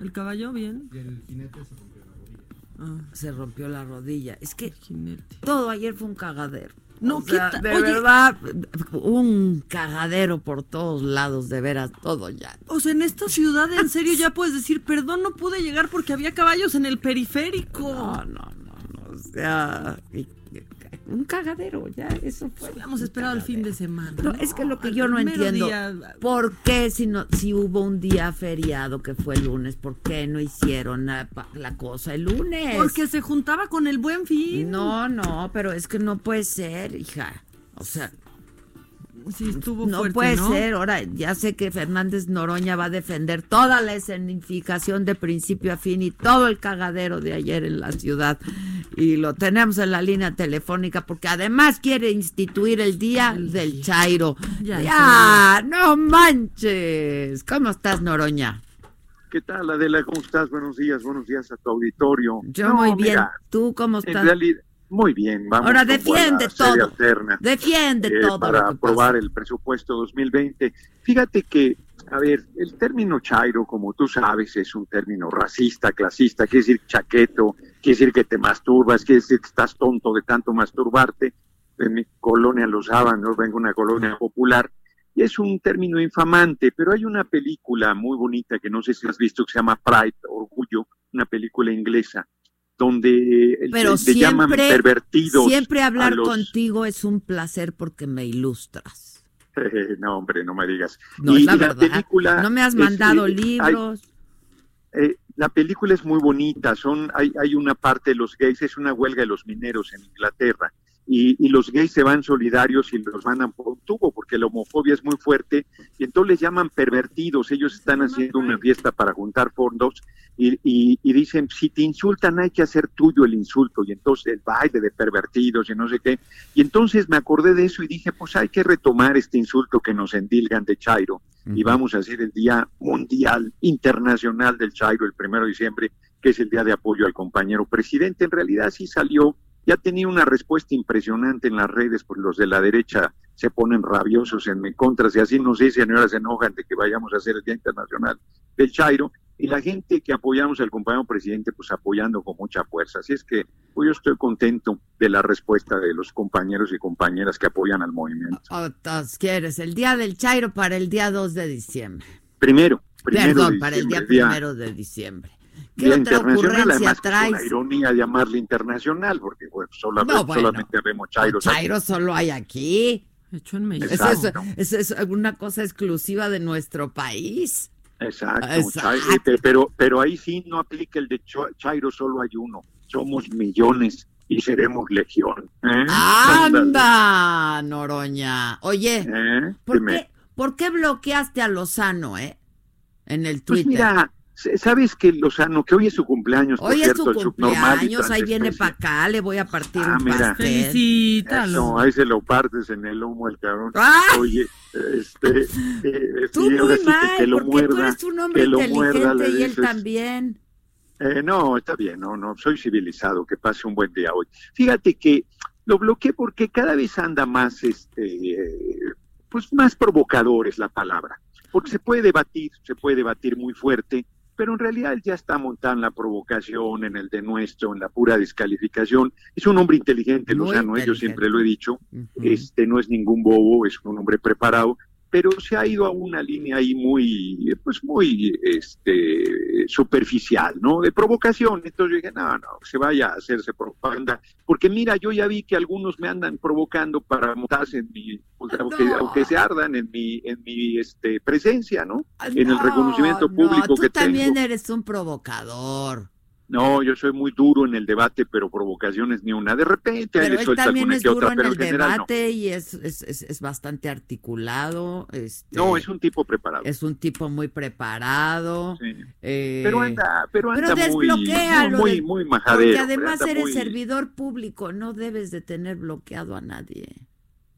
El caballo bien. Se rompió la rodilla. Es que jinete. todo ayer fue un cagadero. No, O sea, ¿qué ta- de oye- verdad, un cagadero por todos lados, de veras, todo ya. O sea, en esta ciudad en serio ya puedes decir, perdón, no pude llegar porque había caballos en el periférico. No, no, no, no, o sea, y- un cagadero, ya, eso fue. Habíamos esperado el fin de semana. No, es que lo que yo no entiendo, día- ¿por qué si no, si hubo un día feriado que fue el lunes, por qué no hicieron la cosa el lunes? Porque se juntaba con el buen fin. No, no, pero es que no puede ser, hija. O sea, Sí, estuvo no fuerte, puede ¿no? ser. Ahora, ya sé que Fernández Noroña va a defender toda la escenificación de principio a fin y todo el cagadero de ayer en la ciudad. Y lo tenemos en la línea telefónica porque además quiere instituir el Día del Chairo. Ya, Ya, no manches. ¿Cómo estás, Noroña? ¿Qué tal, Adela? ¿Cómo estás? Buenos días, buenos días a tu auditorio. Yo No, muy bien. mira, ¿Tú cómo en estás? realidad, muy bien. Vamos Ahora defiende todo. alterna, Defiende eh, todo. Para aprobar el presupuesto 2020. Fíjate que, a ver, el término chairo, como tú sabes, es un término racista, clasista, quiere decir chaqueto, quiere decir que te masturbas, quiere decir que estás tonto de tanto masturbarte. En mi colonia lo usaban, ¿no? vengo una colonia popular. Y es un término infamante, pero hay una película muy bonita que no sé si has visto que se llama Pride, Orgullo, una película inglesa, donde Pero le llaman siempre, pervertidos. siempre hablar los- contigo es un placer porque me ilustras. <laughs> no, hombre, no me digas. No, Y la la verdad. película no me has es- mandado hay- libros. Eh, la película es muy bonita, son, hay, hay una parte de los gays, es una huelga de los mineros en Inglaterra, y, y los gays se van solidarios y los mandan por un tubo, porque la homofobia es muy fuerte, y entonces les llaman pervertidos, ellos están haciendo una fiesta para juntar fondos, y, y- y dicen, si te insultan hay que hacer tuyo el insulto, y entonces el baile de pervertidos y no sé qué, y entonces me acordé de eso y dije, pues hay que retomar este insulto que nos endilgan de Chairo, y vamos a hacer el Día Mundial Internacional del Chairo el primero de diciembre, que es el día de apoyo al compañero presidente. En realidad sí salió, ya tenía una respuesta impresionante en las redes, pues los de la derecha se ponen rabiosos en mi contra, si así no sé, señoras se enojan de que vayamos a hacer el Día Internacional del Chairo, y la gente que apoyamos al compañero presidente, pues apoyando con mucha fuerza. Así es que pues, yo estoy contento de la respuesta de los compañeros y compañeras que apoyan al movimiento. Otros quieres el día del Chairo para el día 2 de diciembre. Primero, primero Perdón, de para el día- primero de diciembre. ¿Qué otra internacional, ocurrencia además que es una traes? ironía llamarle internacional, porque bueno, solamente, No, bueno. solamente vemos chairos. aquí. Chairo solo hay aquí. Hecho en México. Eso es, Exacto. eso es una cosa exclusiva de nuestro país. Exacto, Exacto. Pero, pero ahí sí no aplica el de Chairo, solo hay uno. Somos millones y seremos legión. ¿eh? Ándale. ¡Anda, Noroña! Oye, ¿Eh? ¿por qué, ¿por qué bloqueaste a Lozano, eh? En el Pues Twitter. mira, s- sabes que Lozano, que hoy es su cumpleaños, por Hoy es cierto, su el subnormal y cumpleaños, ahí viene para acá, le voy a partir Ah, un mira. Felicítalo. Eso, ahí se lo partes en el lomo el cabrón. ¡Ah! Oye, este, eh, Tú muy que- mal, que lo porque tú muerda, eres un hombre muerda, inteligente y él dices. también. Eh, no, está bien, no, no, soy civilizado, que pase un buen día hoy. Fíjate que lo bloqueé porque cada vez anda más, este, eh, pues más provocador es la palabra, porque se puede debatir, se puede debatir muy fuerte, pero en realidad él ya está montando en la provocación, en el denuestro, en la pura descalificación. Es un hombre inteligente, Muy Lozano, eh, yo siempre lo he dicho, este no es ningún bobo, es un hombre preparado, pero se ha ido a una línea ahí muy, pues muy, este, superficial, ¿no? De provocación. Entonces yo dije, no, no, se vaya a hacerse propaganda, porque mira, yo ya vi que algunos me andan provocando para montarse en mi, pues, aunque, No. aunque se ardan en mi, en mi, este, presencia, ¿no? En el No, reconocimiento público no, tú que también tengo. eres un provocador. No, yo soy muy duro en el debate, pero provocaciones ni una. De repente ahí Pero le también alguna es que duro otra, en pero el en general no. debate y es, es, es, es bastante articulado. Este, No, es un tipo preparado. es un tipo muy preparado. Sí. eh, Pero anda, pero pero anda muy, desbloquéalo muy, del- muy majadero. Porque además eres muy- servidor público, no debes de tener bloqueado a nadie.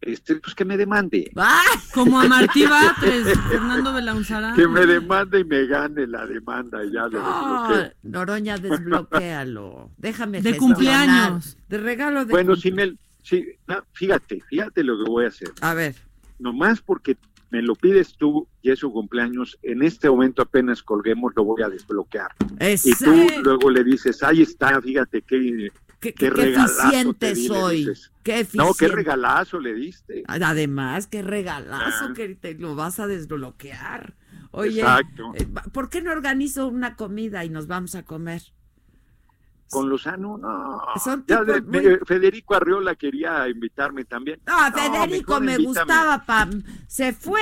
Este, pues que me demande. ¡Ah! Como a Martí Batres, Fernando Belaunzarán. Que me demande y me gane la demanda y ya lo No, desbloqueo. Noroña, desbloquéalo. Déjame De cumpleaños. De regalo de Bueno, si me, no, fíjate, fíjate lo que voy a hacer. A ver. Nomás porque me lo pides tú y es su cumpleaños, en este momento apenas colguemos, lo voy a desbloquear. Ese- Y tú luego le dices, ahí está, fíjate qué, Qué, qué qué regalazo eficiente te di", le soy. Qué No, qué eficiente. regalazo le diste. Además, qué regalazo Ah. que te lo vas a desbloquear. Oye, Exacto. eh, ¿por qué no organizo una comida y nos vamos a comer? Con Lozano, no. Son Ya de- muy- Federico Arriola quería invitarme también. No, Federico me invítame. gustaba, Pam. Se fue.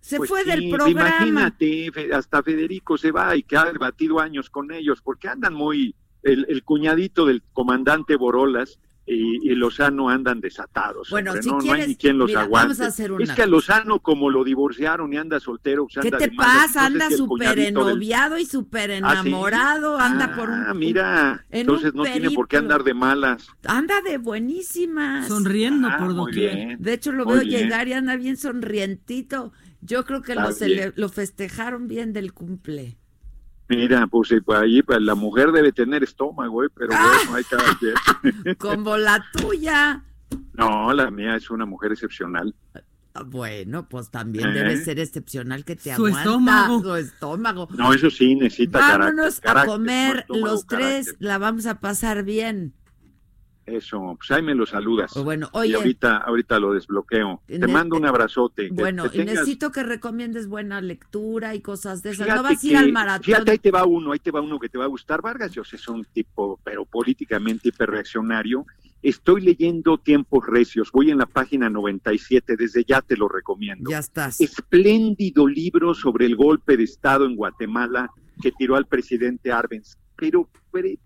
Se Pues fue sí, del programa. Imagínate, hasta Federico se va y que ha debatido años con ellos, porque andan muy, el, el cuñadito del comandante Borolas y, y Lozano andan desatados. Bueno, hombre, si no, no quieres, hay ni quien los mira, aguante. vamos a hacer una es que a Lozano, como lo divorciaron y anda soltero, pues ¿Qué anda te de malas. pasa? No Anda súper del- ennoviado y súper ¿Ah, sí? enamorado, anda por un... Ah, mira, en un entonces no tiene por qué andar de malas. Anda de buenísimas. Sonriendo Ah, por muy doquier. bien. De hecho, lo veo bien. llegar y anda bien sonrientito. Yo creo que lo, lo festejaron bien del cumple. Mira, pues eh, pues, ahí pues, la mujer debe tener estómago, eh, pero Ah. bueno, hay cada quien. <laughs> Como la tuya. no, la mía es una mujer excepcional. Ah, Bueno, pues también ¿Eh? debe ser excepcional que te Su aguanta estómago. su estómago. No, eso sí, necesita Vámonos carácter, a comer estómago, los tres, carácter. la vamos a pasar bien. Eso, pues ahí me lo saludas. Pues bueno, y oye, ahorita, ahorita lo desbloqueo. Te mando un abrazote. bueno, que y tengas- necesito que recomiendes buena lectura y cosas de esas. Fíjate no vas a ir al maratón. Fíjate, ahí te va uno, ahí te va uno que te va a gustar. Vargas Llosa es un tipo, pero políticamente hiperreaccionario. Estoy leyendo Tiempos Recios, voy en la página 97, desde ya te lo recomiendo. Ya estás. Espléndido libro sobre el golpe de Estado en Guatemala que tiró al presidente Arbenz, pero,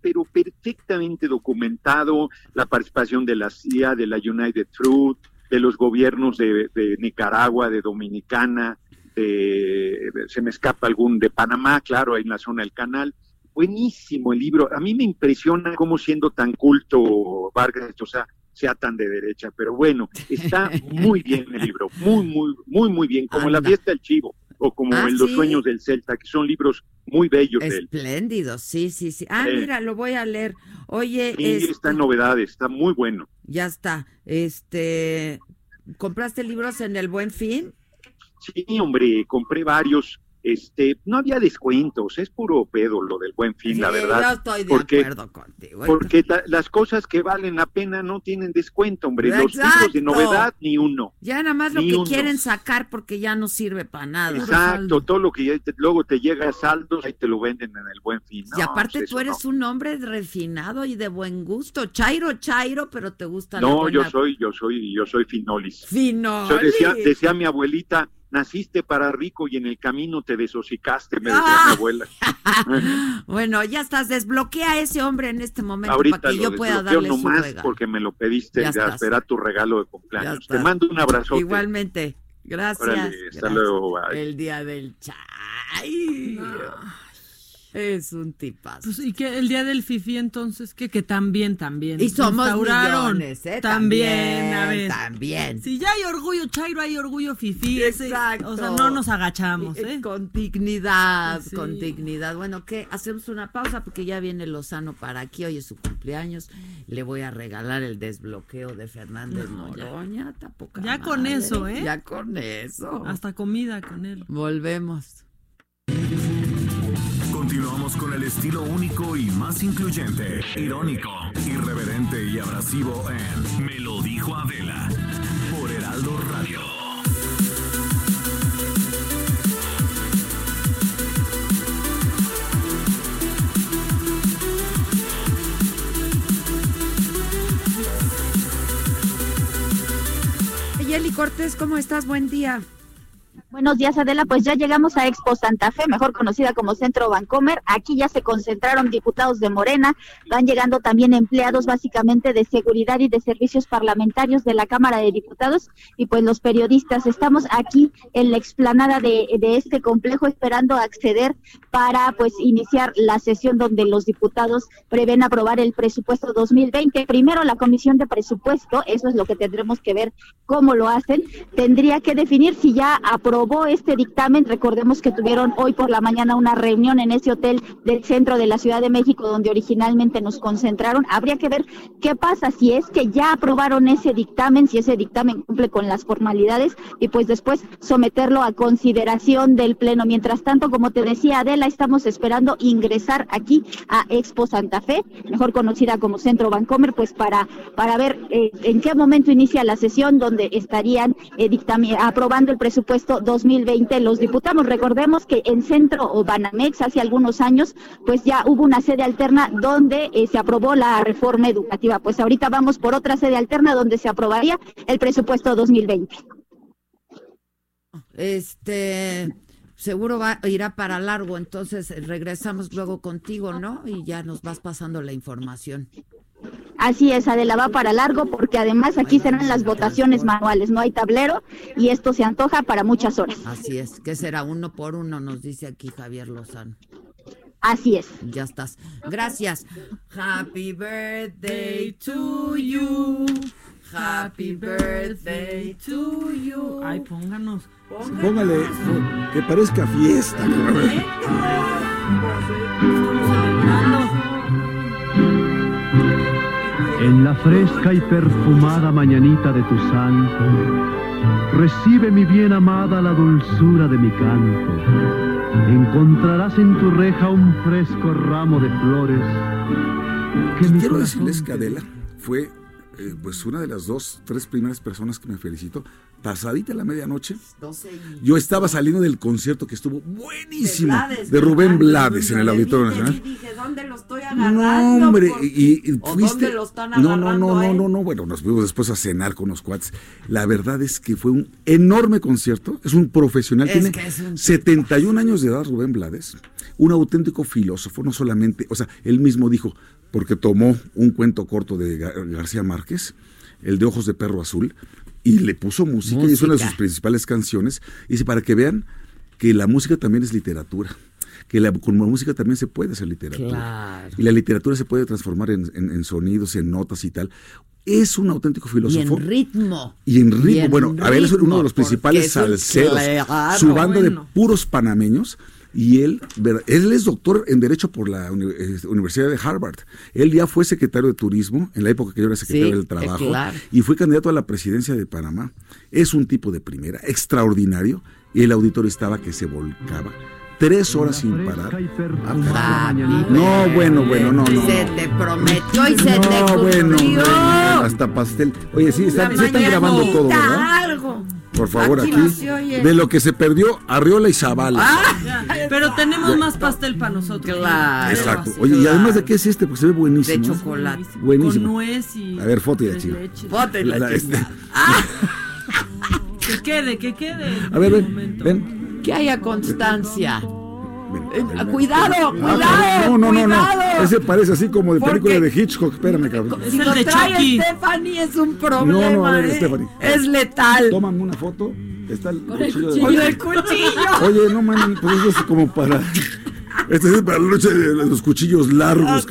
pero, perfectamente documentado la participación de la CIA, de la United Truth, de los gobiernos de, de Nicaragua, de Dominicana, de, se me escapa algún, de Panamá, claro, ahí en la zona del canal. Buenísimo el libro. A mí me impresiona cómo siendo tan culto Vargas Llosa sea tan de derecha, pero bueno, está <laughs> muy bien el libro, muy, muy, muy, muy bien, como La fiesta del chivo o como Ah, en Los sí. sueños del Celta, que son libros muy bellos de él. Espléndido, sí, sí, sí. Ah, mira, lo voy a leer. Oye, Sí, este, está en novedades, está muy bueno. ya está. Este, ¿compraste libros en el Buen Fin? Sí, hombre, compré varios. Este, no había descuentos, es puro pedo lo del buen fin, la verdad. Yo estoy de porque, acuerdo contigo. porque ta- las cosas que valen la pena no tienen descuento, hombre. Los libros Exacto. de novedad, ni uno. Ya nada más lo que uno. quieren sacar porque ya no sirve para nada. Exacto, todo lo que ya te- luego te llega a saldos, ahí te lo venden en el buen fin. y aparte pues tú eres un hombre refinado y de buen gusto. Chairo, chairo, pero te gusta la No, buena yo soy, yo soy, yo soy finolis. Finolis. Yo decía, decía mi abuelita, naciste para rico y en el camino te desosicaste, me decía Ah. mi abuela. <laughs> Bueno, ya estás, desbloquea a ese hombre en este momento Ahorita para que lo yo pueda darle su nomás regalo. porque me lo pediste, Ya ya, será tu regalo de cumpleaños. Te mando un abrazo. Igualmente. Gracias. Órale, hasta Gracias. luego, bye. El día del chay. Es un tipazo. Pues, y que el día del fifi entonces, que que también, también. Y somos millones, ¿eh? También, a ver. También. Si ya hay orgullo chairo, hay orgullo fifi. ese- Exacto. o sea, no nos agachamos, Eh, ¿eh? Con dignidad, Sí. con dignidad. Bueno, ¿qué? Hacemos una pausa porque ya viene Lozano para aquí. Hoy es su cumpleaños. Le voy a regalar el desbloqueo de Fernández No, ya. Noroña. Está poca Ya con madre. eso, ¿eh? Ya con eso. Hasta comida con él. Volvemos. Continuamos con el estilo único y más incluyente, irónico, irreverente y abrasivo en Me lo dijo Adela por Heraldo Radio. Yeli Cortés, ¿cómo estás? Buen día. Buenos días, Adela. Pues ya llegamos a Expo Santa Fe, mejor conocida como Centro Bancomer. Aquí ya se concentraron diputados de Morena, van llegando también empleados básicamente de seguridad y de servicios parlamentarios de la Cámara de Diputados y pues los periodistas. Estamos aquí en la explanada de, de este complejo esperando acceder para pues iniciar la sesión donde los diputados prevén aprobar el presupuesto 2020. Primero la Comisión de Presupuesto, eso es lo que tendremos que ver cómo lo hacen, tendría que definir si ya aprobó este dictamen. Recordemos que tuvieron hoy por la mañana una reunión en ese hotel del centro de la Ciudad de México donde originalmente nos concentraron. Habría que ver qué pasa si es que ya aprobaron ese dictamen, si ese dictamen cumple con las formalidades y pues después someterlo a consideración del Pleno. Mientras tanto, como te decía Adela, estamos esperando ingresar aquí a Expo Santa Fe, mejor conocida como Centro Bancomer, pues para, para ver eh, en qué momento inicia la sesión donde estarían eh, aprobando el presupuesto 2020 los diputados. Recordemos que en Centro o Banamex hace algunos años, pues ya hubo una sede alterna donde eh, se aprobó la reforma educativa. Pues ahorita vamos por otra sede alterna donde se aprobaría el presupuesto 2020. Este, seguro va, irá para largo, entonces eh, regresamos luego contigo, ¿no? Y ya nos vas pasando la información. Así es, Adela, va para largo porque además aquí serán las votaciones manuales, no hay tablero y esto se antoja para muchas horas. Así es, que será uno por uno, nos dice aquí Javier Lozano. Así es. Ya estás. Gracias. Happy birthday to you. Happy birthday to you. Ay, pónganos. Póngale que parezca fiesta. En la fresca y perfumada mañanita de tu santo, recibe mi bien amada la dulzura de mi canto. Encontrarás en tu reja un fresco ramo de flores. Que mi Quiero decirles que Adela fue eh, pues una de las dos, tres primeras personas que me felicitó. Pasadita la medianoche, yo estaba saliendo del concierto que estuvo buenísimo de, Rubén Blades en el Auditorio Nacional. dije, ¿dónde lo estoy No, hombre, y, y ¿O fuiste. dónde lo están no, no, agarrando no, no, no, no. Bueno, nos fuimos después a cenar con los cuates. La verdad es que fue un enorme concierto. Es un profesional. Es Tiene que es un 71 años de edad, Rubén Blades. Un auténtico filósofo, no solamente. O sea, él mismo dijo, porque tomó un cuento corto de Gar- García Márquez, el de Ojos de Perro Azul, y le puso música, y es una de sus principales canciones. Y dice, para que vean que la música también es literatura. Que la, con la música también se puede hacer literatura. Claro. Y la literatura se puede transformar en, en- en sonidos, en notas y tal. Es un auténtico Y filósofo. en ritmo. Y en ritmo, Y en bueno, a ver, es uno de los ritmo, principales salseros. claro, su banda bueno. de puros panameños. Y él, él es doctor en Derecho por la eh, Universidad de Harvard. Él ya fue secretario de Turismo en la época que yo era secretario Sí, del Trabajo. claro. Y fue candidato a la presidencia de Panamá. Es un tipo de primera, extraordinario. Y el auditorio estaba que se volcaba. Tres horas sin parar. Ah, No, bueno, bueno, no, no. Se te prometió y se te No, bueno, cumplió. bueno, hasta pastel. Oye, sí, están, sí están grabando todo, ¿verdad? algo. Por favor, Aquí. De lo que se perdió, Arriola y Zavala. <laughs> Pero tenemos más pastel para nosotros. Claro. Exacto. Oye, y además de qué es este, porque se ve buenísimo. De chocolate. Buenísimo. Con nuez y. A ver, foto y la chiva. Foto y la La- chiva. <laughs> Que quede, que quede. A ver, ven, ven. Que haya constancia. Eh. Cuidado, Ah, cuidado. no, no, no, no. cuidado. Ese parece así como de Porque- película de Hitchcock. Espérame, cabrón. Si lo trae Stephanie es un problema. No, no, a ver, ¿eh? Stephanie. Es letal. Tómame una foto. Está el Con el cuchillo. de- cuchillo. Con el cuchillo. <laughs> Oye, no mames, pues eso es como para. Este es para la noche de los cuchillos largos.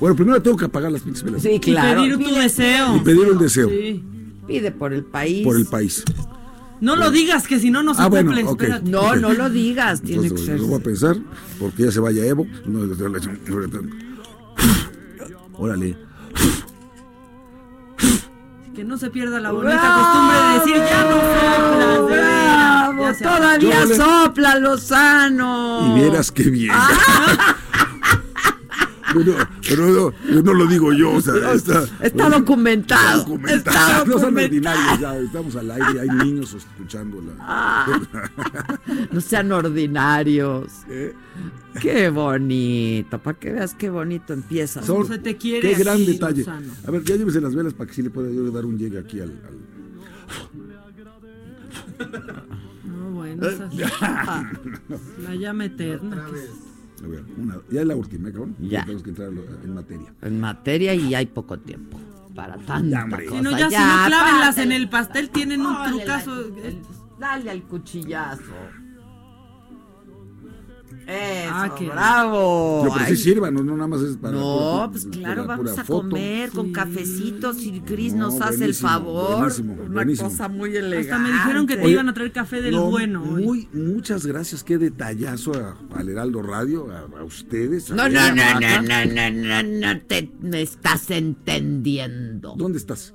Bueno, primero tengo que apagar las pinches velas. Sí, claro. Y pedir tu deseo. Y pedir un deseo Sí. Pide por el país. por el país. No lo digas, que si no, no se Ah, bueno, cumple. No, no lo digas. Tiene que ser. lo voy a pensar, porque ya se vaya Evo. No, Órale. Que no se pierda la bonita costumbre de decir ya no soplas. de veras". ¡Bravo! Ya Todavía le- sopla Lozano. Y vieras qué bien. Ah. Pero, pero no, no lo digo yo, o sea, está, Está documentado. documentado. Está No son ordinarios, ya estamos al aire, hay niños escuchándola. Ah. No sean ordinarios. ¿Eh? Qué bonito. Para que veas qué bonito empieza. Son- se te quiere qué gran aquí, detalle. Lozano. A ver, ya llévese las velas para que sí le pueda yo dar un llegue aquí al. al- No, bueno, esa es la llama eterna. que es- a ver, una- ya es la última, ¿eh, cabrón. Ya. Tenemos que entrar en materia. En materia y hay poco tiempo para tanta hombre. cosa. Si no, ya, si no clávenlas en el pastel, tienen un trucazo. la- el- Dale al cuchillazo. Eso, Ah, qué- bravo. No, pero sí Ay, sirvan, no, no nada más es para. No, pura- pues pura- claro, pura vamos a foto. comer con cafecitos y Cris No, nos hace el favor. buenísimo, Una buenísimo. cosa muy elegante. Hasta me dijeron que te Oye, iban a traer café del No, bueno. hoy. Muy, muchas gracias, qué detallazo a, al Heraldo Radio, a, a ustedes. a No, no, no, no, no, no, no, no te me estás entendiendo. ¿Dónde estás?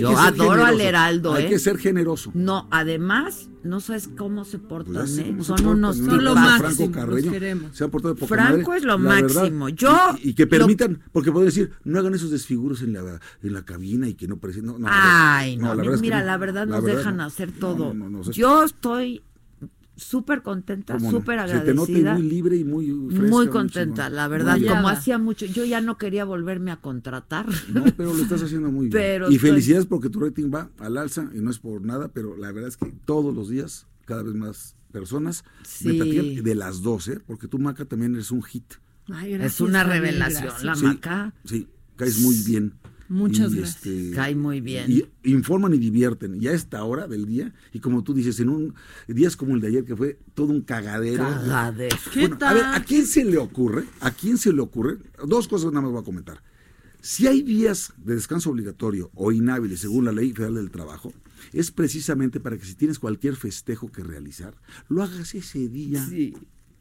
Yo adoro al Heraldo, Hay ¿eh? que ser generoso. No, además, no sabes cómo se portan, Pues ¿eh? Son portan, unos ¿no? Son lo máximo, Franco Carreño queremos. se han portado de poca Franco madre, es lo verdad. máximo. Yo y, y que lo- permitan, porque pueden decir, no hagan esos desfiguros en la en la cabina y que no parecen. No, no, Ay, no, la verdad es que mira, no. la verdad La nos verdad dejan no. hacer No, todo. no, no, no, Yo estoy súper contenta, no. súper Se te nota y agradecida. muy libre y muy fresca, Muy contenta, la verdad, Muy como hacía mucho, yo ya no quería volverme a contratar. No, pero lo estás haciendo muy bien. Y estoy- felicidades porque tu rating va al alza y no es por nada, pero la verdad es que todos los días, cada vez más personas me Sí. de las 12, porque tú, Maca, también eres un hit. Ay, es una revelación, gracias. la Sí, maca. Sí, caes muy bien. Muchas Y, gracias. este, Cae muy bien. Y informan y divierten. Y a esta hora del día, y como tú dices, en un días como el de ayer, que fue todo un cagadero. Cagadero. ¿Qué Bueno, a tal? ver, ¿a quién se le ocurre? ¿A quién se le ocurre? Dos cosas nada más voy a comentar. Si hay días de descanso obligatorio o inhábiles según la ley federal del trabajo, es precisamente para que si tienes cualquier festejo que realizar, lo hagas ese día. Sí,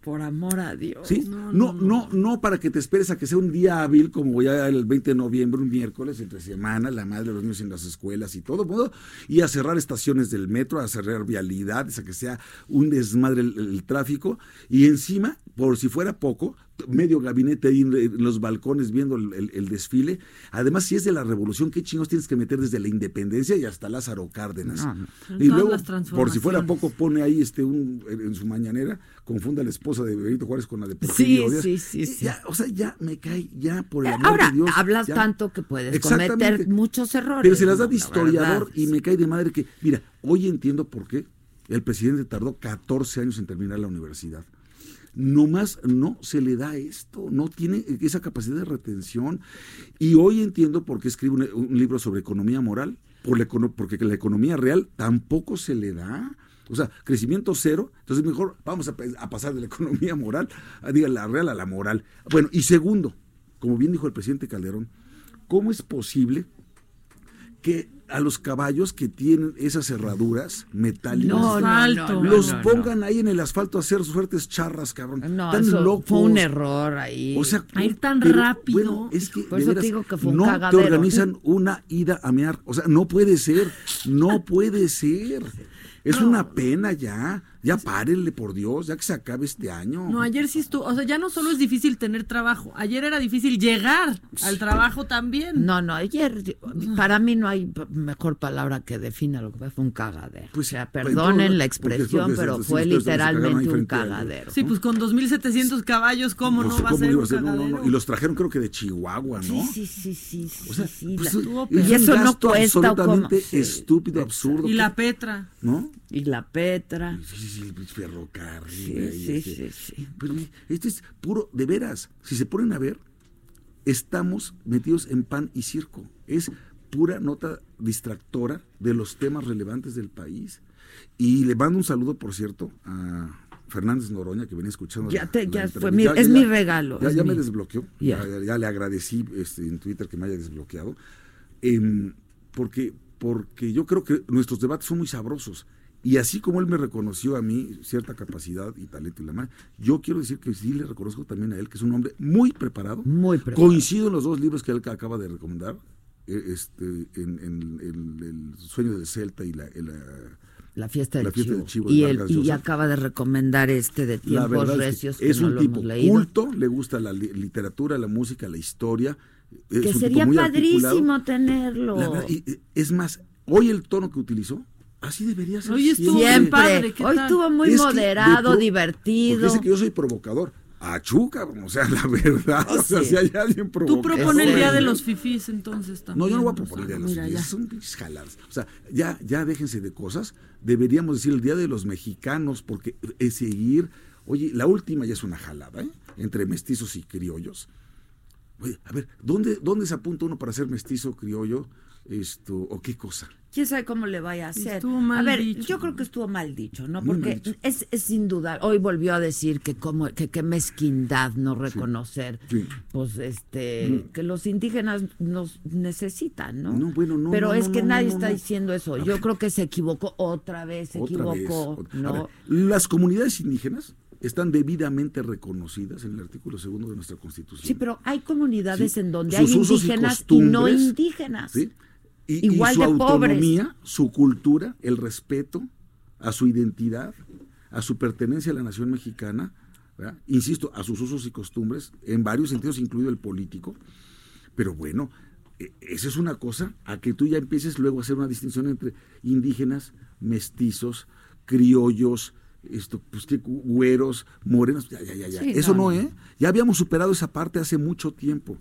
por amor a Dios. ¿Sí? No, no, no, para que te esperes a que sea un día hábil como ya el 20 de noviembre, un miércoles, entre semana, la madre de los niños en las escuelas y todo, mundo, y a cerrar estaciones del metro, a cerrar vialidades, a que sea un desmadre el, el tráfico, y encima, por si fuera poco, medio gabinete ahí en, los balcones viendo el, el- el desfile. Además, si es de la revolución, ¿qué chingos tienes que meter desde la independencia y hasta Lázaro Cárdenas? No, no. Y luego, por si fuera poco, pone ahí este un en su mañanera, confunda a la esposa de Benito Juárez con la de Sí, Porfirio sí, sí, sí. ya, o sea, ya me cae, ya por el amor Ahora, de Dios. hablas ya. tanto que puedes cometer muchos errores. Pero se las da de historiador verdad. y me cae de madre que, mira, hoy entiendo por qué el presidente tardó 14 años en terminar la universidad. Nomás no se le da esto, no tiene esa capacidad de retención. Y hoy entiendo por qué escribe un, un libro sobre economía moral, por la porque la economía real tampoco se le da. O sea, crecimiento cero, entonces mejor vamos a, a pasar de la <laughs> economía moral, a, diga, la real a la moral. Bueno, y segundo, como bien dijo el presidente Calderón, ¿cómo es posible que a los caballos que tienen esas cerraduras metálicas No, no, no, no, los no, no. pongan ahí en el asfalto a hacer suertes charras, cabrón? No, Tan eso locos. fue un error ahí. O sea, A ir tan pero, rápido. Bueno, es que Por eso te digo que fue un no cagadero. te organizan una ida a mear. O sea, no puede ser. No puede ser. Es una pena ya. Ya párenle, por Dios, ya que se acabe este año. No, ayer sí estuvo, o sea, ya no solo es difícil tener trabajo, ayer era difícil llegar al trabajo también. No, no, ayer, para mí no hay mejor palabra que defina lo que fue, fue un cagadero. Pues, o sea, pues, perdonen la expresión, pero sí, fue literalmente un cagadero. Sí, pues con 2.700 caballos, ¿cómo Pues, no va a ¿cómo ser un a ser? No, no, no. cagadero? Y los trajeron creo que de Chihuahua, ¿no? Sí, sí, sí, sí, sí, O sea, sí, pues, la- estuvo es peor. y un eso no cuesta absolutamente Sí, estúpido, absurdo. Y la Petra. ¿No? Y la Petra. Sí, sí, ferrocarril. Sí, sí, este. sí, sí. Pero esto es puro, de veras, si se ponen a ver, estamos metidos en pan y circo. Es pura nota distractora de los temas relevantes del país. Y le mando un saludo, por cierto, a Fernández Noroña, que venía escuchando. Ya la- te- la ya entrevista. fue mi- es mi regalo, Ya, es ya mi- me desbloqueó. Ya. Ya, ya- ya le agradecí este, en Twitter que me haya desbloqueado. Em, porque, porque yo creo que nuestros debates son muy sabrosos. Y así como él me reconoció a mí cierta capacidad y talento y la madre, yo quiero decir que sí le reconozco también a él, que es un hombre muy preparado. Muy preparado. Coincido en los dos libros que él acaba de recomendar, eh, este, en, en- en El sueño del Celta y la... la- La fiesta del La fiesta chivo. del chivo y, él, y acaba de recomendar este de tiempos verdad es que recios que, es no un lo tipo hemos leído. culto, le gusta la li- literatura, la música, la historia. Es que sería articulado. padrísimo tenerlo. Verdad, y- es más, hoy el tono que utilizó, así debería ser. Hoy estuvo siempre. bien padre, ¿qué Hoy estuvo muy Es moderado, divertido. Porque dice que yo soy provocador. Achú, cabrón, o sea, <laughs> la verdad. O sea, Sí. si hay alguien Tú provocador. propone el día de los fifís entonces también. No, yo no voy a o sea, proponer el día de los mira, fifís, ya. son jaladas. O sea, ya, ya déjense de cosas. Deberíamos decir el día de los mexicanos, porque es seguir. Oye, la última ya es una jalada, ¿eh? Entre mestizos y criollos. Oye, a ver, ¿dónde, ¿dónde se apunta uno para ser mestizo, criollo? Esto, o qué cosa? quién sabe cómo le vaya a hacer. Estuvo mal a ver, dicho. yo creo que estuvo mal dicho, ¿no? Porque dicho. es, es sin duda. Hoy volvió a decir que como que qué mezquindad no reconocer, sí. pues este, que los indígenas nos necesitan, ¿no? No, bueno, no, Pero no, es no, que no, nadie no, está no. diciendo eso. Yo creo que se equivocó otra vez, se Otra equivocó, ¿no? ver, las comunidades indígenas están debidamente reconocidas en el artículo segundo de nuestra Constitución. Sí, pero hay comunidades Sí. en donde Sus hay y indígenas y, no indígenas. ¿sí? Y, Igual y su de pobres. autonomía, su cultura, el respeto a su identidad, a su pertenencia a la nación mexicana, ¿verdad? insisto, a sus usos y costumbres, en varios sentidos, incluido el político. Pero bueno, e- esa es una cosa, a que tú ya empieces luego a hacer una distinción entre indígenas, mestizos, criollos, esto, pues que güeros, morenos, ya, ya, ya, ya. Sí, Eso no. ¿eh? Ya habíamos superado esa parte hace mucho tiempo.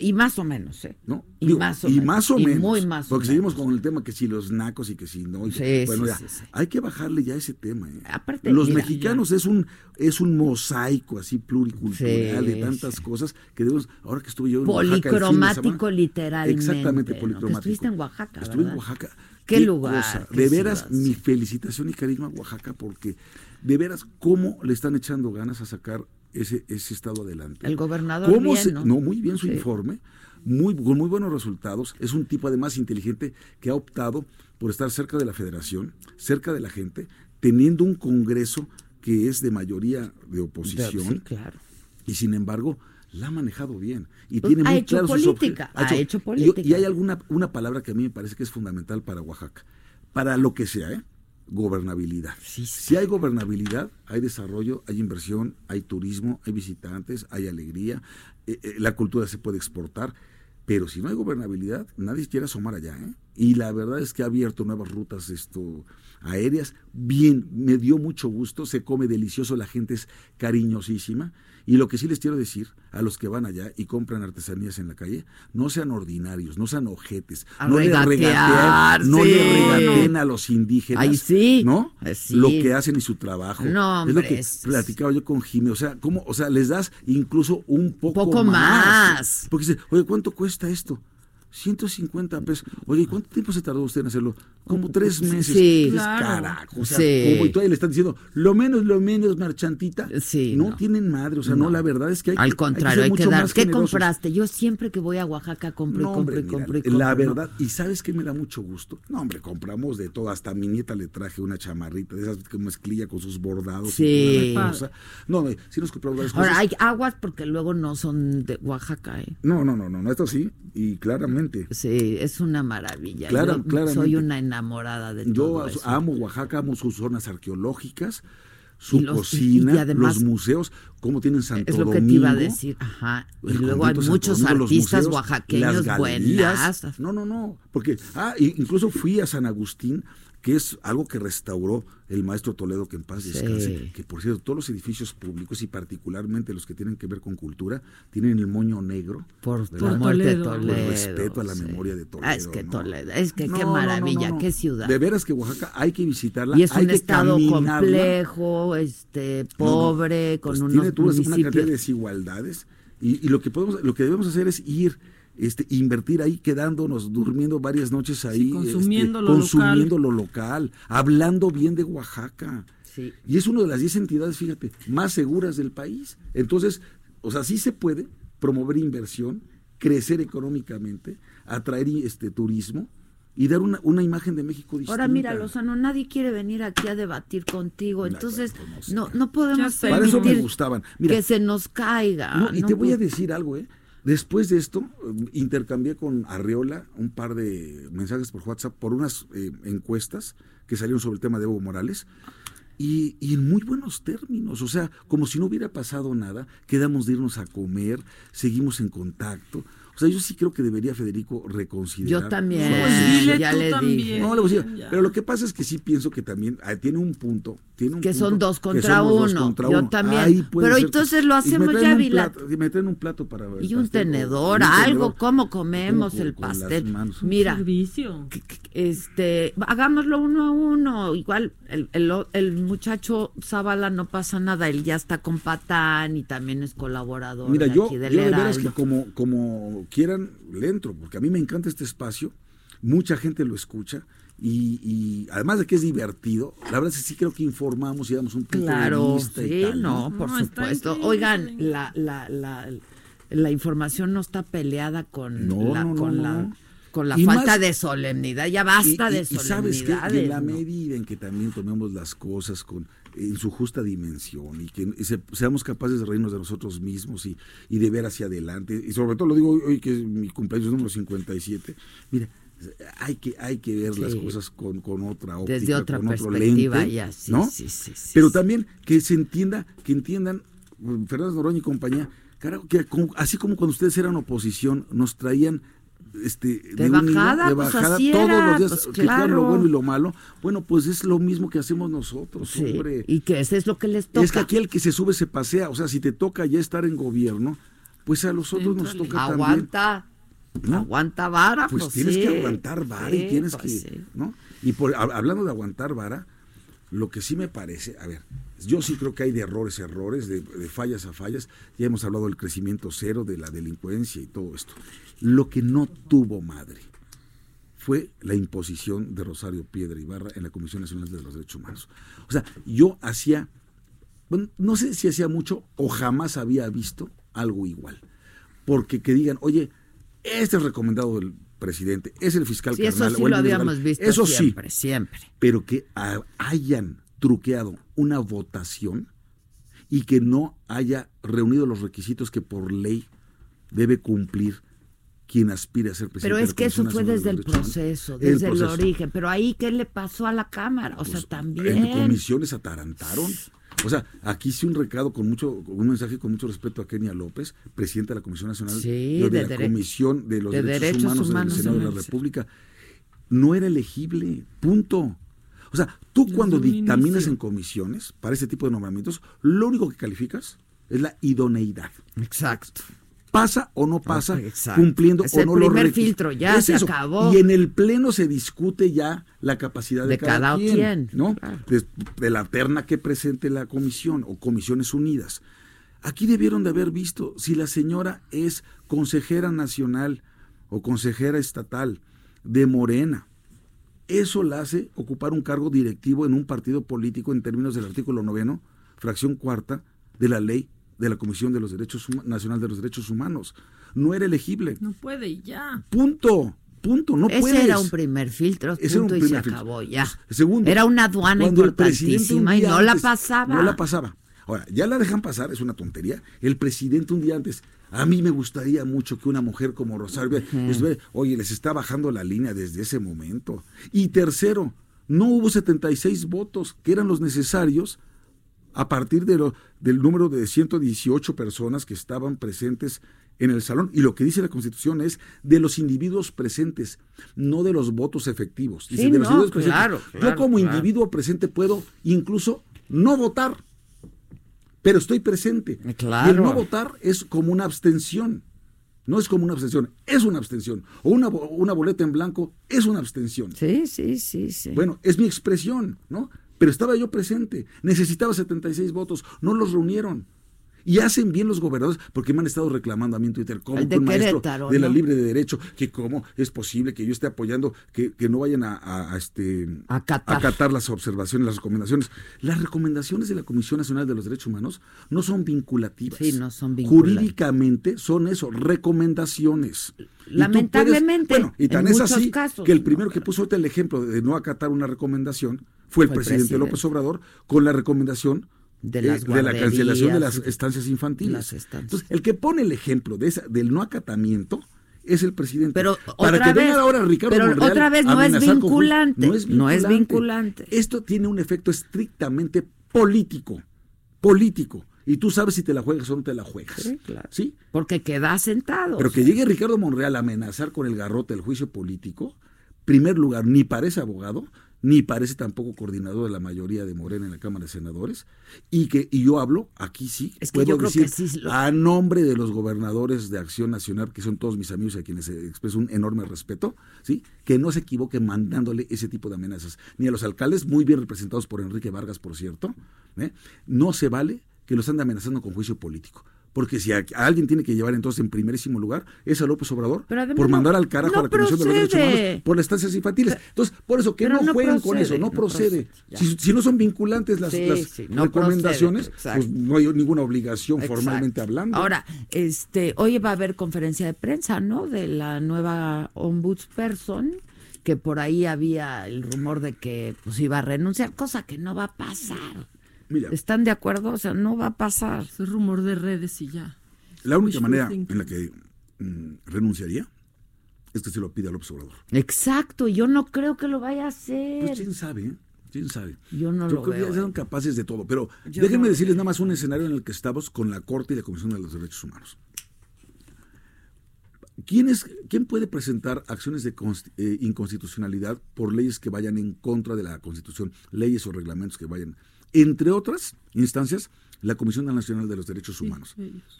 Y más o menos, ¿eh? ¿no? Y Digo, más o y menos. más o Y menos. muy más o porque menos. seguimos con el tema que si los nacos y que si no. y que- Sí, bueno, sí, ya, sí, sí. hay que bajarle ya ese tema. ¿eh? Aparte, los mira, mexicanos es un es un mosaico así pluricultural de tantas cosas que debemos. Ahora que estuve yo en Oaxaca el fin de Policromático semana- literalmente. Exactamente, ¿no? policromático. Que estuviste en Oaxaca, Estuve en. Oaxaca. Qué lugar, cosa. qué De veras, ciudad, mi felicitación y cariño a Oaxaca porque de veras cómo le están echando ganas a sacar ese, ese estado adelante. El gobernador ¿Cómo bien, se- ¿no? muy bien su Sí. informe, muy, con muy buenos resultados. Es un tipo además inteligente que ha optado por estar cerca de la federación, cerca de la gente, teniendo un Congreso que es de mayoría de oposición. Sí, claro. Y sin embargo, la ha manejado bien. Y Pues tiene ha muy hecho claros sus política, ha hecho política. Y, hay alguna una palabra que a mí me parece que es fundamental para Oaxaca. Para lo que sea, ¿eh? Gobernabilidad. Si hay gobernabilidad, hay desarrollo, hay inversión, hay turismo, hay visitantes, hay alegría, eh, eh, la cultura se puede exportar. Pero si no hay gobernabilidad, nadie quiere asomar allá. ¿eh? Y la verdad es que ha abierto nuevas rutas esto, aéreas. Bien, me dio mucho gusto, se come delicioso, la gente es cariñosísima. Y lo que sí les quiero decir a los que van allá y compran artesanías en la calle, no sean ordinarios, no sean ojetes, A no le regateen, no sí. le regateen a los indígenas, Ay, sí. ¿no? Sí. Lo que hacen y su trabajo. No, es lo hombre, que es- platicaba yo con Jimmy, o sea, ¿cómo? O sea, les das incluso un poco, Poco más. Porque dice, oye, ¿cuánto cuesta esto? 150 pesos. Oye, ¿y cuánto tiempo se tardó usted en hacerlo? Como tres meses. Sí. Claro. carajo. O sea, Sí. como y todavía le están diciendo, lo menos, lo menos, marchantita. no, tienen madre. O sea, no. No. la verdad es que hay que- Al hay que contrario, ser hay que, mucho dar. más ¿Qué generosos. compraste? Yo siempre que voy a Oaxaca compro y compro hombre, y mira, compro y compro. La ¿no? verdad, y sabes que me da mucho gusto. No, hombre, compramos de todo. Hasta a mi nieta le traje una chamarrita de esas que mezclilla con sus bordados Sí. y toda la cosa. No, no, sí nos compramos varias Ahora, cosas. hay aguas porque luego no son de Oaxaca, ¿eh? No, no, no, no, no, esto sí, y claramente. Sí, es una maravilla. Clara- Yo soy una enamorada de Yo todo eso. amo Oaxaca, amo sus zonas arqueológicas, su Y los- cocina, y- además- los museos, cómo tienen Santo Es lo que te Domingo. iba a decir, ajá. Y luego hay muchos Domingo, artistas museos, oaxaqueños buenas. No, no, no, porque, ah, incluso fui a San Agustín, que es algo que restauró el maestro Toledo, que en paz Sí. descanse, que por cierto, todos los edificios públicos y particularmente los que tienen que ver con cultura, tienen el moño negro. Por la muerte de Por Toledo, respeto a la sí. memoria de Toledo. Ah, es que ¿no? Toledo, es que No, qué maravilla, no, no. qué ciudad. De veras que Oaxaca hay que visitarla. Y es hay un que estado caminarla. complejo, este, No, no, pobre, con pues unos tiene tú una cantidad de desigualdades y, y lo que podemos lo que debemos hacer es ir este invertir ahí quedándonos durmiendo varias noches ahí consumiendo este, lo consumiendo lo local hablando bien de Oaxaca Sí. y es una de las 10 entidades fíjate más seguras del país entonces o sea sí se puede promover inversión crecer económicamente atraer este turismo y dar una, una imagen de México distinta. Ahora mira, Lozano, nadie quiere venir aquí a debatir contigo, entonces no, no podemos Para eso me permitir gustaban. Mira, que se nos caiga. No, y ¿no? te voy a decir algo, ¿eh? Después de esto, eh, intercambié con Arriola un par de mensajes por WhatsApp por unas eh, encuestas que salieron sobre el tema de Evo Morales. Y en muy buenos términos, o sea, como si no hubiera pasado nada, quedamos de irnos a comer, seguimos en contacto. O sea, yo sí creo que debería Federico reconsiderar. Yo también, Pues dile ya tú le también. dije. No, le voy a decir, pero lo que pasa es que sí pienso que también ah, tiene un punto. Tiene un Que son dos que contra dos uno. contra Yo uno. también. Ahí puede Pero ser entonces lo y hacemos traen ya, Vila. y me traen un plato para Y un tenedor, y un algo, tenedor. ¿cómo comemos Con- el pastel? manos. Mira, Servicio. este, hagámoslo uno a uno. Igual el, el, el muchacho Zavala no pasa nada, él ya está con Patán y también es colaborador Mira, de yo, aquí yo del de veras Heraldo. que como, como quieran le entro, porque a mí me encanta este espacio, mucha gente lo escucha y, y además de que es divertido, la verdad es que sí creo que informamos y damos un punto de Claro, vista y sí, tal, no, por No, supuesto. Oigan, la, la, la, la información no está peleada con No, la, no, no, con no. la, con la Y falta más- de solemnidad. Ya basta y, de y- y sabes que solemnidades. en la medida en que también tomemos las cosas con en su justa dimensión y que se- seamos capaces de reírnos de nosotros mismos y, y de ver hacia adelante y sobre todo lo digo hoy, hoy que es mi cumpleaños número 57 mira hay que hay que ver las cosas con, con otra óptica Desde otra con otro perspectiva lente, ya, sí, ¿no? sí, sí, sí, pero también que se entienda que entiendan mm, Fernández Noroña y compañía carajo, que así como cuando ustedes eran oposición nos traían este, De un hilo, bajada, de pues, bajada así todos era, los días pues, que critican lo claro. bueno y lo malo. Bueno, pues es lo mismo que hacemos nosotros, Sí, hombre. y que ese es lo que les toca. Es que aquí el que se sube se pasea. O sea, si te toca ya estar en gobierno, pues a los otros nos toca también. Aguanta. Aguanta vara, Pues, pues tienes sí. que aguantar vara y Sí, tienes pues que, sí. ¿no? Y por, hab- hablando de aguantar vara, lo que sí me parece, a ver, yo sí creo que hay de errores, errores, de, de fallas a fallas. Ya hemos hablado del crecimiento cero, de la delincuencia y todo esto. Lo que no tuvo madre fue la imposición de Rosario Piedra Ibarra en la Comisión Nacional de los Derechos Humanos. O sea, yo hacía, bueno, no sé si hacía mucho o jamás había visto algo igual. Porque que digan, oye, este es recomendado del presidente, es el fiscal Sí, eso carnal, sí o el lo habíamos visto Eso siempre, sí, siempre. pero que ha- hayan truqueado una votación y que no haya reunido los requisitos que por ley debe cumplir quien aspire a ser presidente. Pero es que eso fue desde de el proceso. El desde el, origen. Pero ahí, ¿qué le pasó a la Cámara? O sea, también. En comisiones atarantaron. O sea, aquí sí un recado con mucho, un mensaje con mucho respeto a Kenia López, presidenta de la Comisión Nacional Sí, de, de la Comisión de los de Derechos, Derechos Humanos, Humanos del Senado de la República. No era elegible, punto. O sea, tú cuando dictaminas inicio. en comisiones para este tipo de nombramientos, lo único que calificas es la idoneidad. Exacto. Pasa o no pasa, cumpliendo Es o el no los primer requisitos. filtro, ya Es se eso. acabó. Y en el pleno se discute ya la capacidad de, De cada quien, ¿no? claro. De, de la terna que presente la comisión o comisiones unidas. Aquí debieron de haber visto si la señora es consejera nacional o consejera estatal de Morena. Eso la hace ocupar un cargo directivo en un partido político en términos del artículo noveno, fracción cuarta de la ley de la Comisión de los Derechos Nacional de los Derechos Humanos. No era elegible. No puede y ya. Punto. Punto. No Ese puedes. era un primer filtro, Ese era un punto, y se primer filtro. acabó ya. Segundo, Era una aduana importantísima y no la pasaba. No la pasaba. Ahora, ya la dejan pasar, es una tontería. El presidente un día antes, a mí me gustaría mucho que una mujer como Rosario, estuviera- oye, les está bajando la línea desde ese momento. Y tercero, no hubo 76 votos, que eran los necesarios a partir de lo- del número de 118 personas que estaban presentes en el salón. Y lo que dice la Constitución es de los individuos presentes, no de los votos efectivos. Dice, Sí, de los no, individuos presentes. claro, Yo como claro. individuo presente puedo incluso no votar, pero estoy presente. Y el no votar es como una abstención. No es como una abstención, es una abstención. O una, una boleta en blanco es una abstención. Sí, sí, sí, sí. Bueno, es mi expresión, ¿no? Pero estaba yo presente, necesitaba 76 votos, no los reunieron. Y hacen bien los gobernadores, porque me han estado reclamando a mí en Twitter, como un maestro Querétaro, de la ¿no? libre de derecho, que cómo es posible que yo esté apoyando, que, que no vayan a, a- a, este, Acatar. acatar las observaciones, las recomendaciones. Las recomendaciones de la Comisión Nacional de los Derechos Humanos no son vinculativas. Sí, no son vinculantes. Jurídicamente son eso, recomendaciones. Y tú puedes- Lamentablemente, bueno, y tan en es así casos, que el ¿no? primero que puso ahorita el ejemplo de no acatar una recomendación fue el Fue el presidente, presidente. López Obrador con la recomendación De eh, las de la cancelación de las estancias infantiles. las estancias. Entonces, el que pone el ejemplo de esa, del no acatamiento es el presidente. Pero Para otra que vez- venga ahora Ricardo pero Monreal otra vez no es vinculante, No es vinculante. Esto tiene un efecto estrictamente político. Político. Y tú sabes si te la juegas o no te la juegas. Sí, claro. ¿Sí? Porque queda sentado. Pero o que llegue Ricardo Monreal a amenazar con el garrote del juicio político, primer lugar, ni parece abogado, ni parece tampoco coordinador de la mayoría de Morena en la Cámara de Senadores, y que y yo hablo, aquí sí, Es que puedo yo creo decir, que sí lo- a nombre de los gobernadores de Acción Nacional, que son todos mis amigos a quienes expreso un enorme respeto, ¿sí? que no se equivoquen mandándole ese tipo de amenazas, ni a los alcaldes, muy bien representados por Enrique Vargas, por cierto, ¿eh? no se vale que los ande amenazando con juicio político. Porque si a, a alguien tiene que llevar entonces en primerísimo lugar es a López Obrador por mandar al carajo no a la Comisión de los Derechos. Humanos por las estancias infantiles. Entonces, por eso que no, no jueguen con eso, no procede. si, si no son vinculantes las, Sí, las sí, no recomendaciones, pues no hay ninguna obligación Exacto. formalmente hablando. Ahora, este, hoy va a haber conferencia de prensa, ¿no? De la nueva ombudsperson, que por ahí había el rumor de que pues iba a renunciar, cosa que no va a pasar. Mira, ¿Están de acuerdo? O sea, no va a pasar. Es rumor de redes y ya. la única manera thinking. en la que mm, renunciaría es que se lo pida a López Obrador. Exacto, yo no creo que lo vaya a hacer. Pues quién sabe, ¿eh? quién sabe. Yo no Yo lo creo que veo. ya ¿eh? son capaces de todo. Pero Yo déjenme no- decirles nada más un escenario en el que estamos con la Corte y la Comisión de los Derechos Humanos. ¿Quién, es, ¿Quién puede presentar acciones de eh, inconstitucionalidad por leyes que vayan en contra de la Constitución, leyes o reglamentos que vayan? Entre otras instancias, la Comisión Nacional de los Derechos Humanos.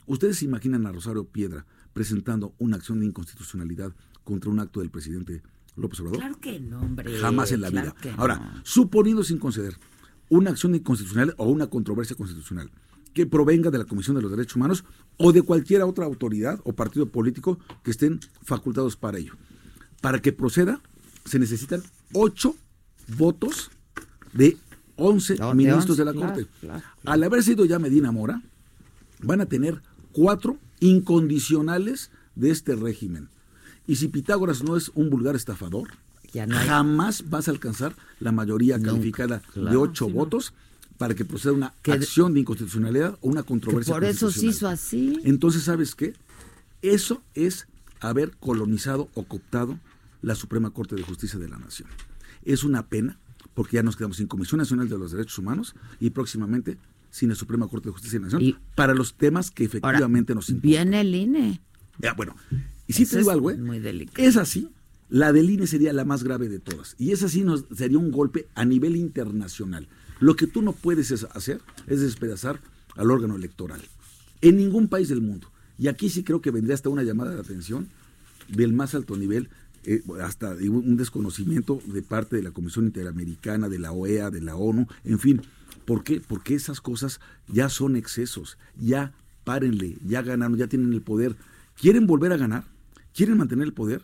¿Ustedes se imaginan a Rosario Piedra presentando una acción de inconstitucionalidad contra un acto del presidente López Obrador? Claro que no, hombre. Jamás en la claro vida. no. Ahora, suponiendo sin conceder una acción inconstitucional o una controversia constitucional que provenga de la Comisión de los Derechos Humanos o de cualquier otra autoridad o partido político que estén facultados para ello. Para que proceda, se necesitan ocho votos de 11 No, de ministros 11, de la claro, Corte. claro. Al haber sido ya Medina Mora, van a tener cuatro incondicionales de este régimen. Y si Pitágoras no es un vulgar estafador, Ya no hay- jamás vas a alcanzar la mayoría Nunca, calificada de ocho Sí, no. votos para que proceda una Que- acción de inconstitucionalidad o una Que controversia por eso se hizo así. Entonces, ¿sabes qué? Eso es haber colonizado o cooptado la Suprema Corte de Justicia de la Nación. Es una pena, porque ya nos quedamos sin Comisión Nacional de los Derechos Humanos y próximamente sin la Suprema Corte de Justicia de la Nación Y- para los temas que Ahora, efectivamente nos importan. Viene el INE. Ya, bueno, y si Eso te digo algo, ¿eh? muy delicado. Es así. La del INE sería la más grave de todas. Y esa sí nos sería un golpe a nivel internacional. Lo que tú no puedes es- hacer es despedazar al órgano electoral. En ningún país del mundo. Y aquí sí creo que vendría hasta una llamada de atención del más alto nivel, eh, hasta un desconocimiento de parte de la Comisión Interamericana, de la OEA, de la ONU, en fin. ¿Por qué? Porque esas cosas ya son excesos. Ya párenle, ya ganaron, ya tienen el poder. ¿Quieren volver a ganar? ¿Quieren mantener el poder?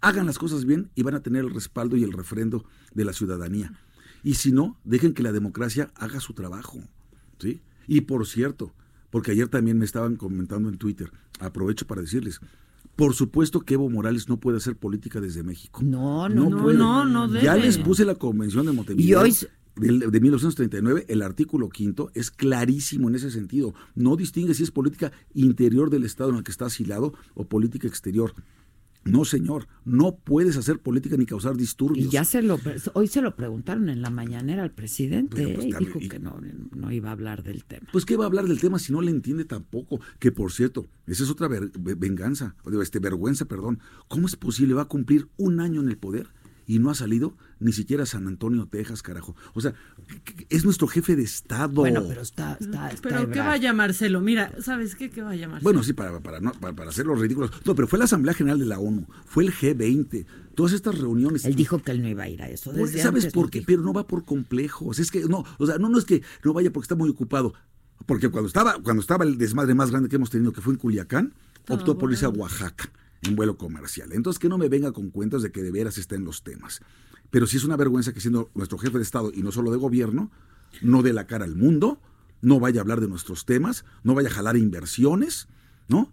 Hagan las cosas bien y van a tener el respaldo y el refrendo de la ciudadanía. Y si no, dejen que la democracia haga su trabajo. ¿sí? Y por cierto, porque ayer también me estaban comentando en Twitter, aprovecho para decirles, por supuesto que Evo Morales no puede hacer política desde México. No, no, no, puede. no, no Ya debe. les puse la convención de Montevideo. Y hoy del- de 1939, el artículo quinto es clarísimo en ese sentido. No distingue si es política interior del Estado en el que está asilado o política exterior. No, señor, no puedes hacer política ni causar disturbios. Y ya se lo hoy se lo preguntaron en la mañanera al presidente pues, ¿eh? y dijo y- que no, no iba a hablar del tema. Pues qué va a hablar del tema si no le entiende tampoco. Que por cierto, esa es otra ver- ve- venganza, este vergüenza, perdón. ¿Cómo es posible? Va a cumplir un año en el poder y no ha salido ni siquiera a San Antonio, Texas, carajo. O sea, es nuestro jefe de Estado. Bueno, pero está, está, está Pero ¿qué Ebrard. vaya Marcelo? Mira, ¿sabes qué? ¿Qué vaya Marcelo? Bueno, sí, para, para, no, para, para hacer los ridículos. No, pero fue la Asamblea General de la ONU, fue el G20, todas estas reuniones. Él dijo que él no iba a ir a eso. Pues, Desde ¿Sabes antes por qué? dijo. Pero no va por complejos. Es que no, o sea, no, no es que no vaya porque está muy ocupado. Porque cuando estaba, cuando estaba el desmadre más grande que hemos tenido, que fue en Culiacán, optó por irse a Oaxaca en vuelo comercial. Entonces que no me venga con cuentos de que de veras está en los temas. Pero sí es una vergüenza que siendo nuestro jefe de Estado y no solo de gobierno, no dé la cara al mundo, no vaya a hablar de nuestros temas, no vaya a jalar inversiones, ¿no?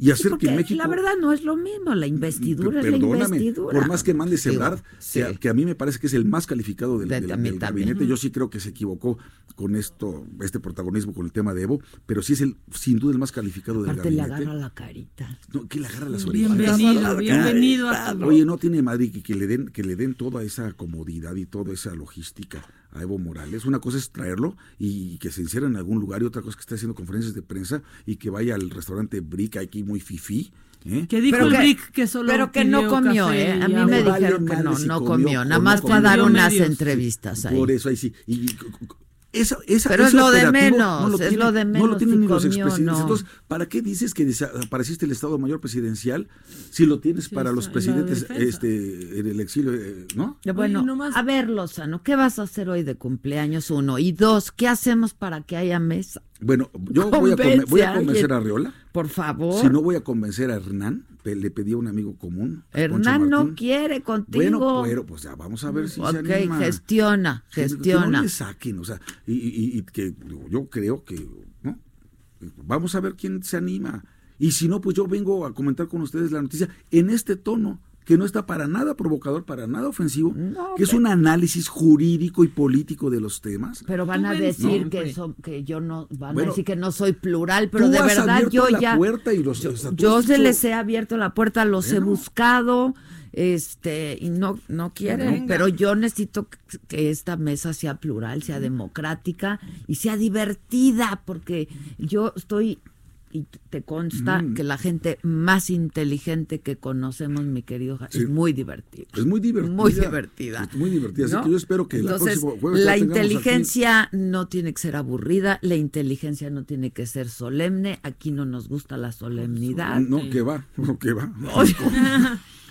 Y hacer Porque que México... la verdad no es lo mismo, la investidura es la Perdóname, investidura. por más que mande Ebrard, sí. que, que a mí me parece que es el más calificado del, De- del- a del también. gabinete, yo sí creo que se equivocó con esto, este protagonismo con el tema de Evo, pero sí es el, sin duda el más calificado del Aparte le gabinete. agarra la carita. No, que le agarra las Bienvenido, orejas. bienvenido a tu- Oye, no tiene madre que, que le den, que le den toda esa comodidad y toda esa logística a Evo Morales. Una cosa es traerlo y que se encierre en algún lugar y otra cosa es que esté haciendo conferencias de prensa y que vaya al restaurante Brick aquí muy fifí. ¿eh? Que dijo Pero el que- Brick que solo Pero que no comió, café ¿eh? A mí me Vale dijeron que no, si no comió comió. Nada más fue a dar unas medios. entrevistas ahí. Por eso ahí sí. Y, y- esa, esa- Pero es lo de menos, es lo de No menos lo tienen si ni los comió expresidentes. no. Entonces, ¿para qué dices que desapareciste el Estado Mayor Presidencial si lo tienes Sí, para los presidentes este, en el exilio, eh, ¿no? Bueno, Oye, nomás- a ver, Lozano, ¿qué vas a hacer hoy de cumpleaños? Uno. Y dos, ¿qué hacemos para que haya mesa? Bueno, yo voy a, voy a convencer a Arreola. Por favor. Si no voy a convencer a Hernán, le pedí a un amigo común. Hernán no quiere contigo. Bueno, pero pues ya vamos a ver si se anima. gestiona, Que- Que no gestiona. le saquen, o sea, y, y- y que yo creo que, ¿no? Vamos a ver quién se anima. Y si no, pues yo vengo a comentar con ustedes la noticia en este tono, que no está para nada provocador, para nada ofensivo, No, que es un análisis jurídico y político de los temas. Pero van a decir que, so- que yo no, van Bueno, a decir que no soy plural, pero Tú de has verdad abierto yo la ya, puerta y los yo, estatutos yo se dicho- les he abierto la puerta, los he buscado, este, y no, no quieren, Venga. pero yo necesito que esta mesa sea plural, sea democrática y sea divertida, porque yo estoy y te consta Mm. que la gente más inteligente que conocemos, mi querido, Sí. es muy divertida. Es muy divertida. Muy divertida. Es muy divertida. Así que yo espero que la próxima jueves la aquí- inteligencia no tiene que ser aburrida, la inteligencia no tiene que ser solemne. Aquí no nos gusta la solemnidad. No, que va, <laughs> no, que va.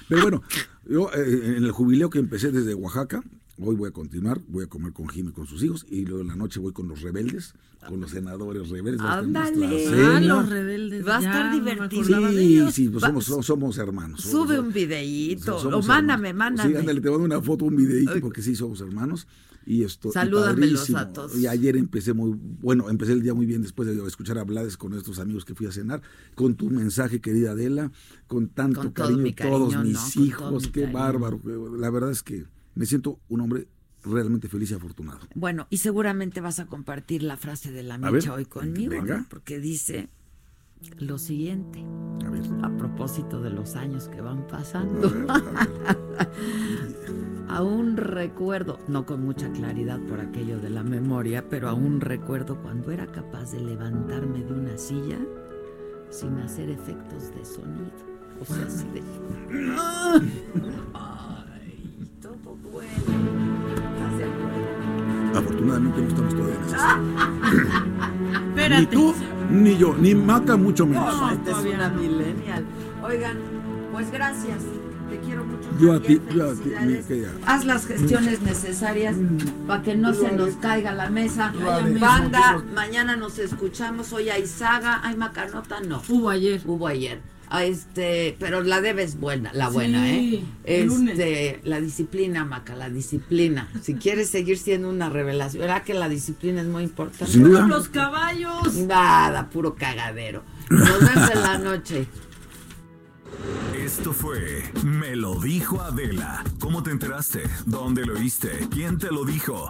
Pero bueno, yo eh, en el jubileo que empecé desde Oaxaca, hoy voy a continuar, voy a comer con Jimmy con sus hijos y luego en la noche voy con los rebeldes, con los senadores rebeldes. Ándale. Ah, los rebeldes. Va a ya, estar no divertido. de Sí, ellos. sí, pues somos, somos, somos hermanos. somos- Sube un videíto, o mándame, hermanos. mándame. Sí, ándale, te mando una foto, un videíto, porque sí, somos hermanos. Y esto, y Salúdamelos padrísimo. a todos. Y ayer empecé muy, bueno, empecé el día muy bien después de escuchar a Blades con estos amigos que fui a cenar, con tu mensaje, querida Adela, con tanto Con todo cariño, mi cariño, todos ¿no? mis hijos, mi qué cariño. bárbaro. La verdad es que me siento un hombre realmente feliz y afortunado. Bueno, y seguramente vas a compartir la frase de la A Micha ver, hoy conmigo, venga. ¿no? porque dice lo siguiente, a, propósito de los años que van pasando. <laughs> aún recuerdo, no con mucha claridad por aquello de la memoria, pero aún recuerdo cuando era capaz de levantarme de una silla sin hacer efectos de sonido. O sea, así de... <laughs> <laughs> Afortunadamente no estamos todavía en eso. <laughs> Espérate. Ni tú, ni yo, ni Maca, mucho menos. No, esta es una millennial. Oigan, pues gracias. Te quiero mucho. Yo a ti, yo a ti, mi felicidades. querida. Haz las gestiones necesarias para que no se nos caiga la mesa. Banda, mañana nos escuchamos. Hoy hay saga, hay macanota, no. Hubo ayer. Hubo ayer. Ah, este, pero la debe es buena, la buena, Sí, ¿eh? el lunes. Este, la disciplina, Maca, la disciplina. Si quieres seguir siendo una revelación, ¿verdad que la disciplina es muy importante? Duda. Los caballos. Nada, puro cagadero. Nos vemos en la noche. Esto fue Me lo dijo Adela. ¿Cómo te enteraste? ¿Dónde lo oíste? ¿Quién te lo dijo?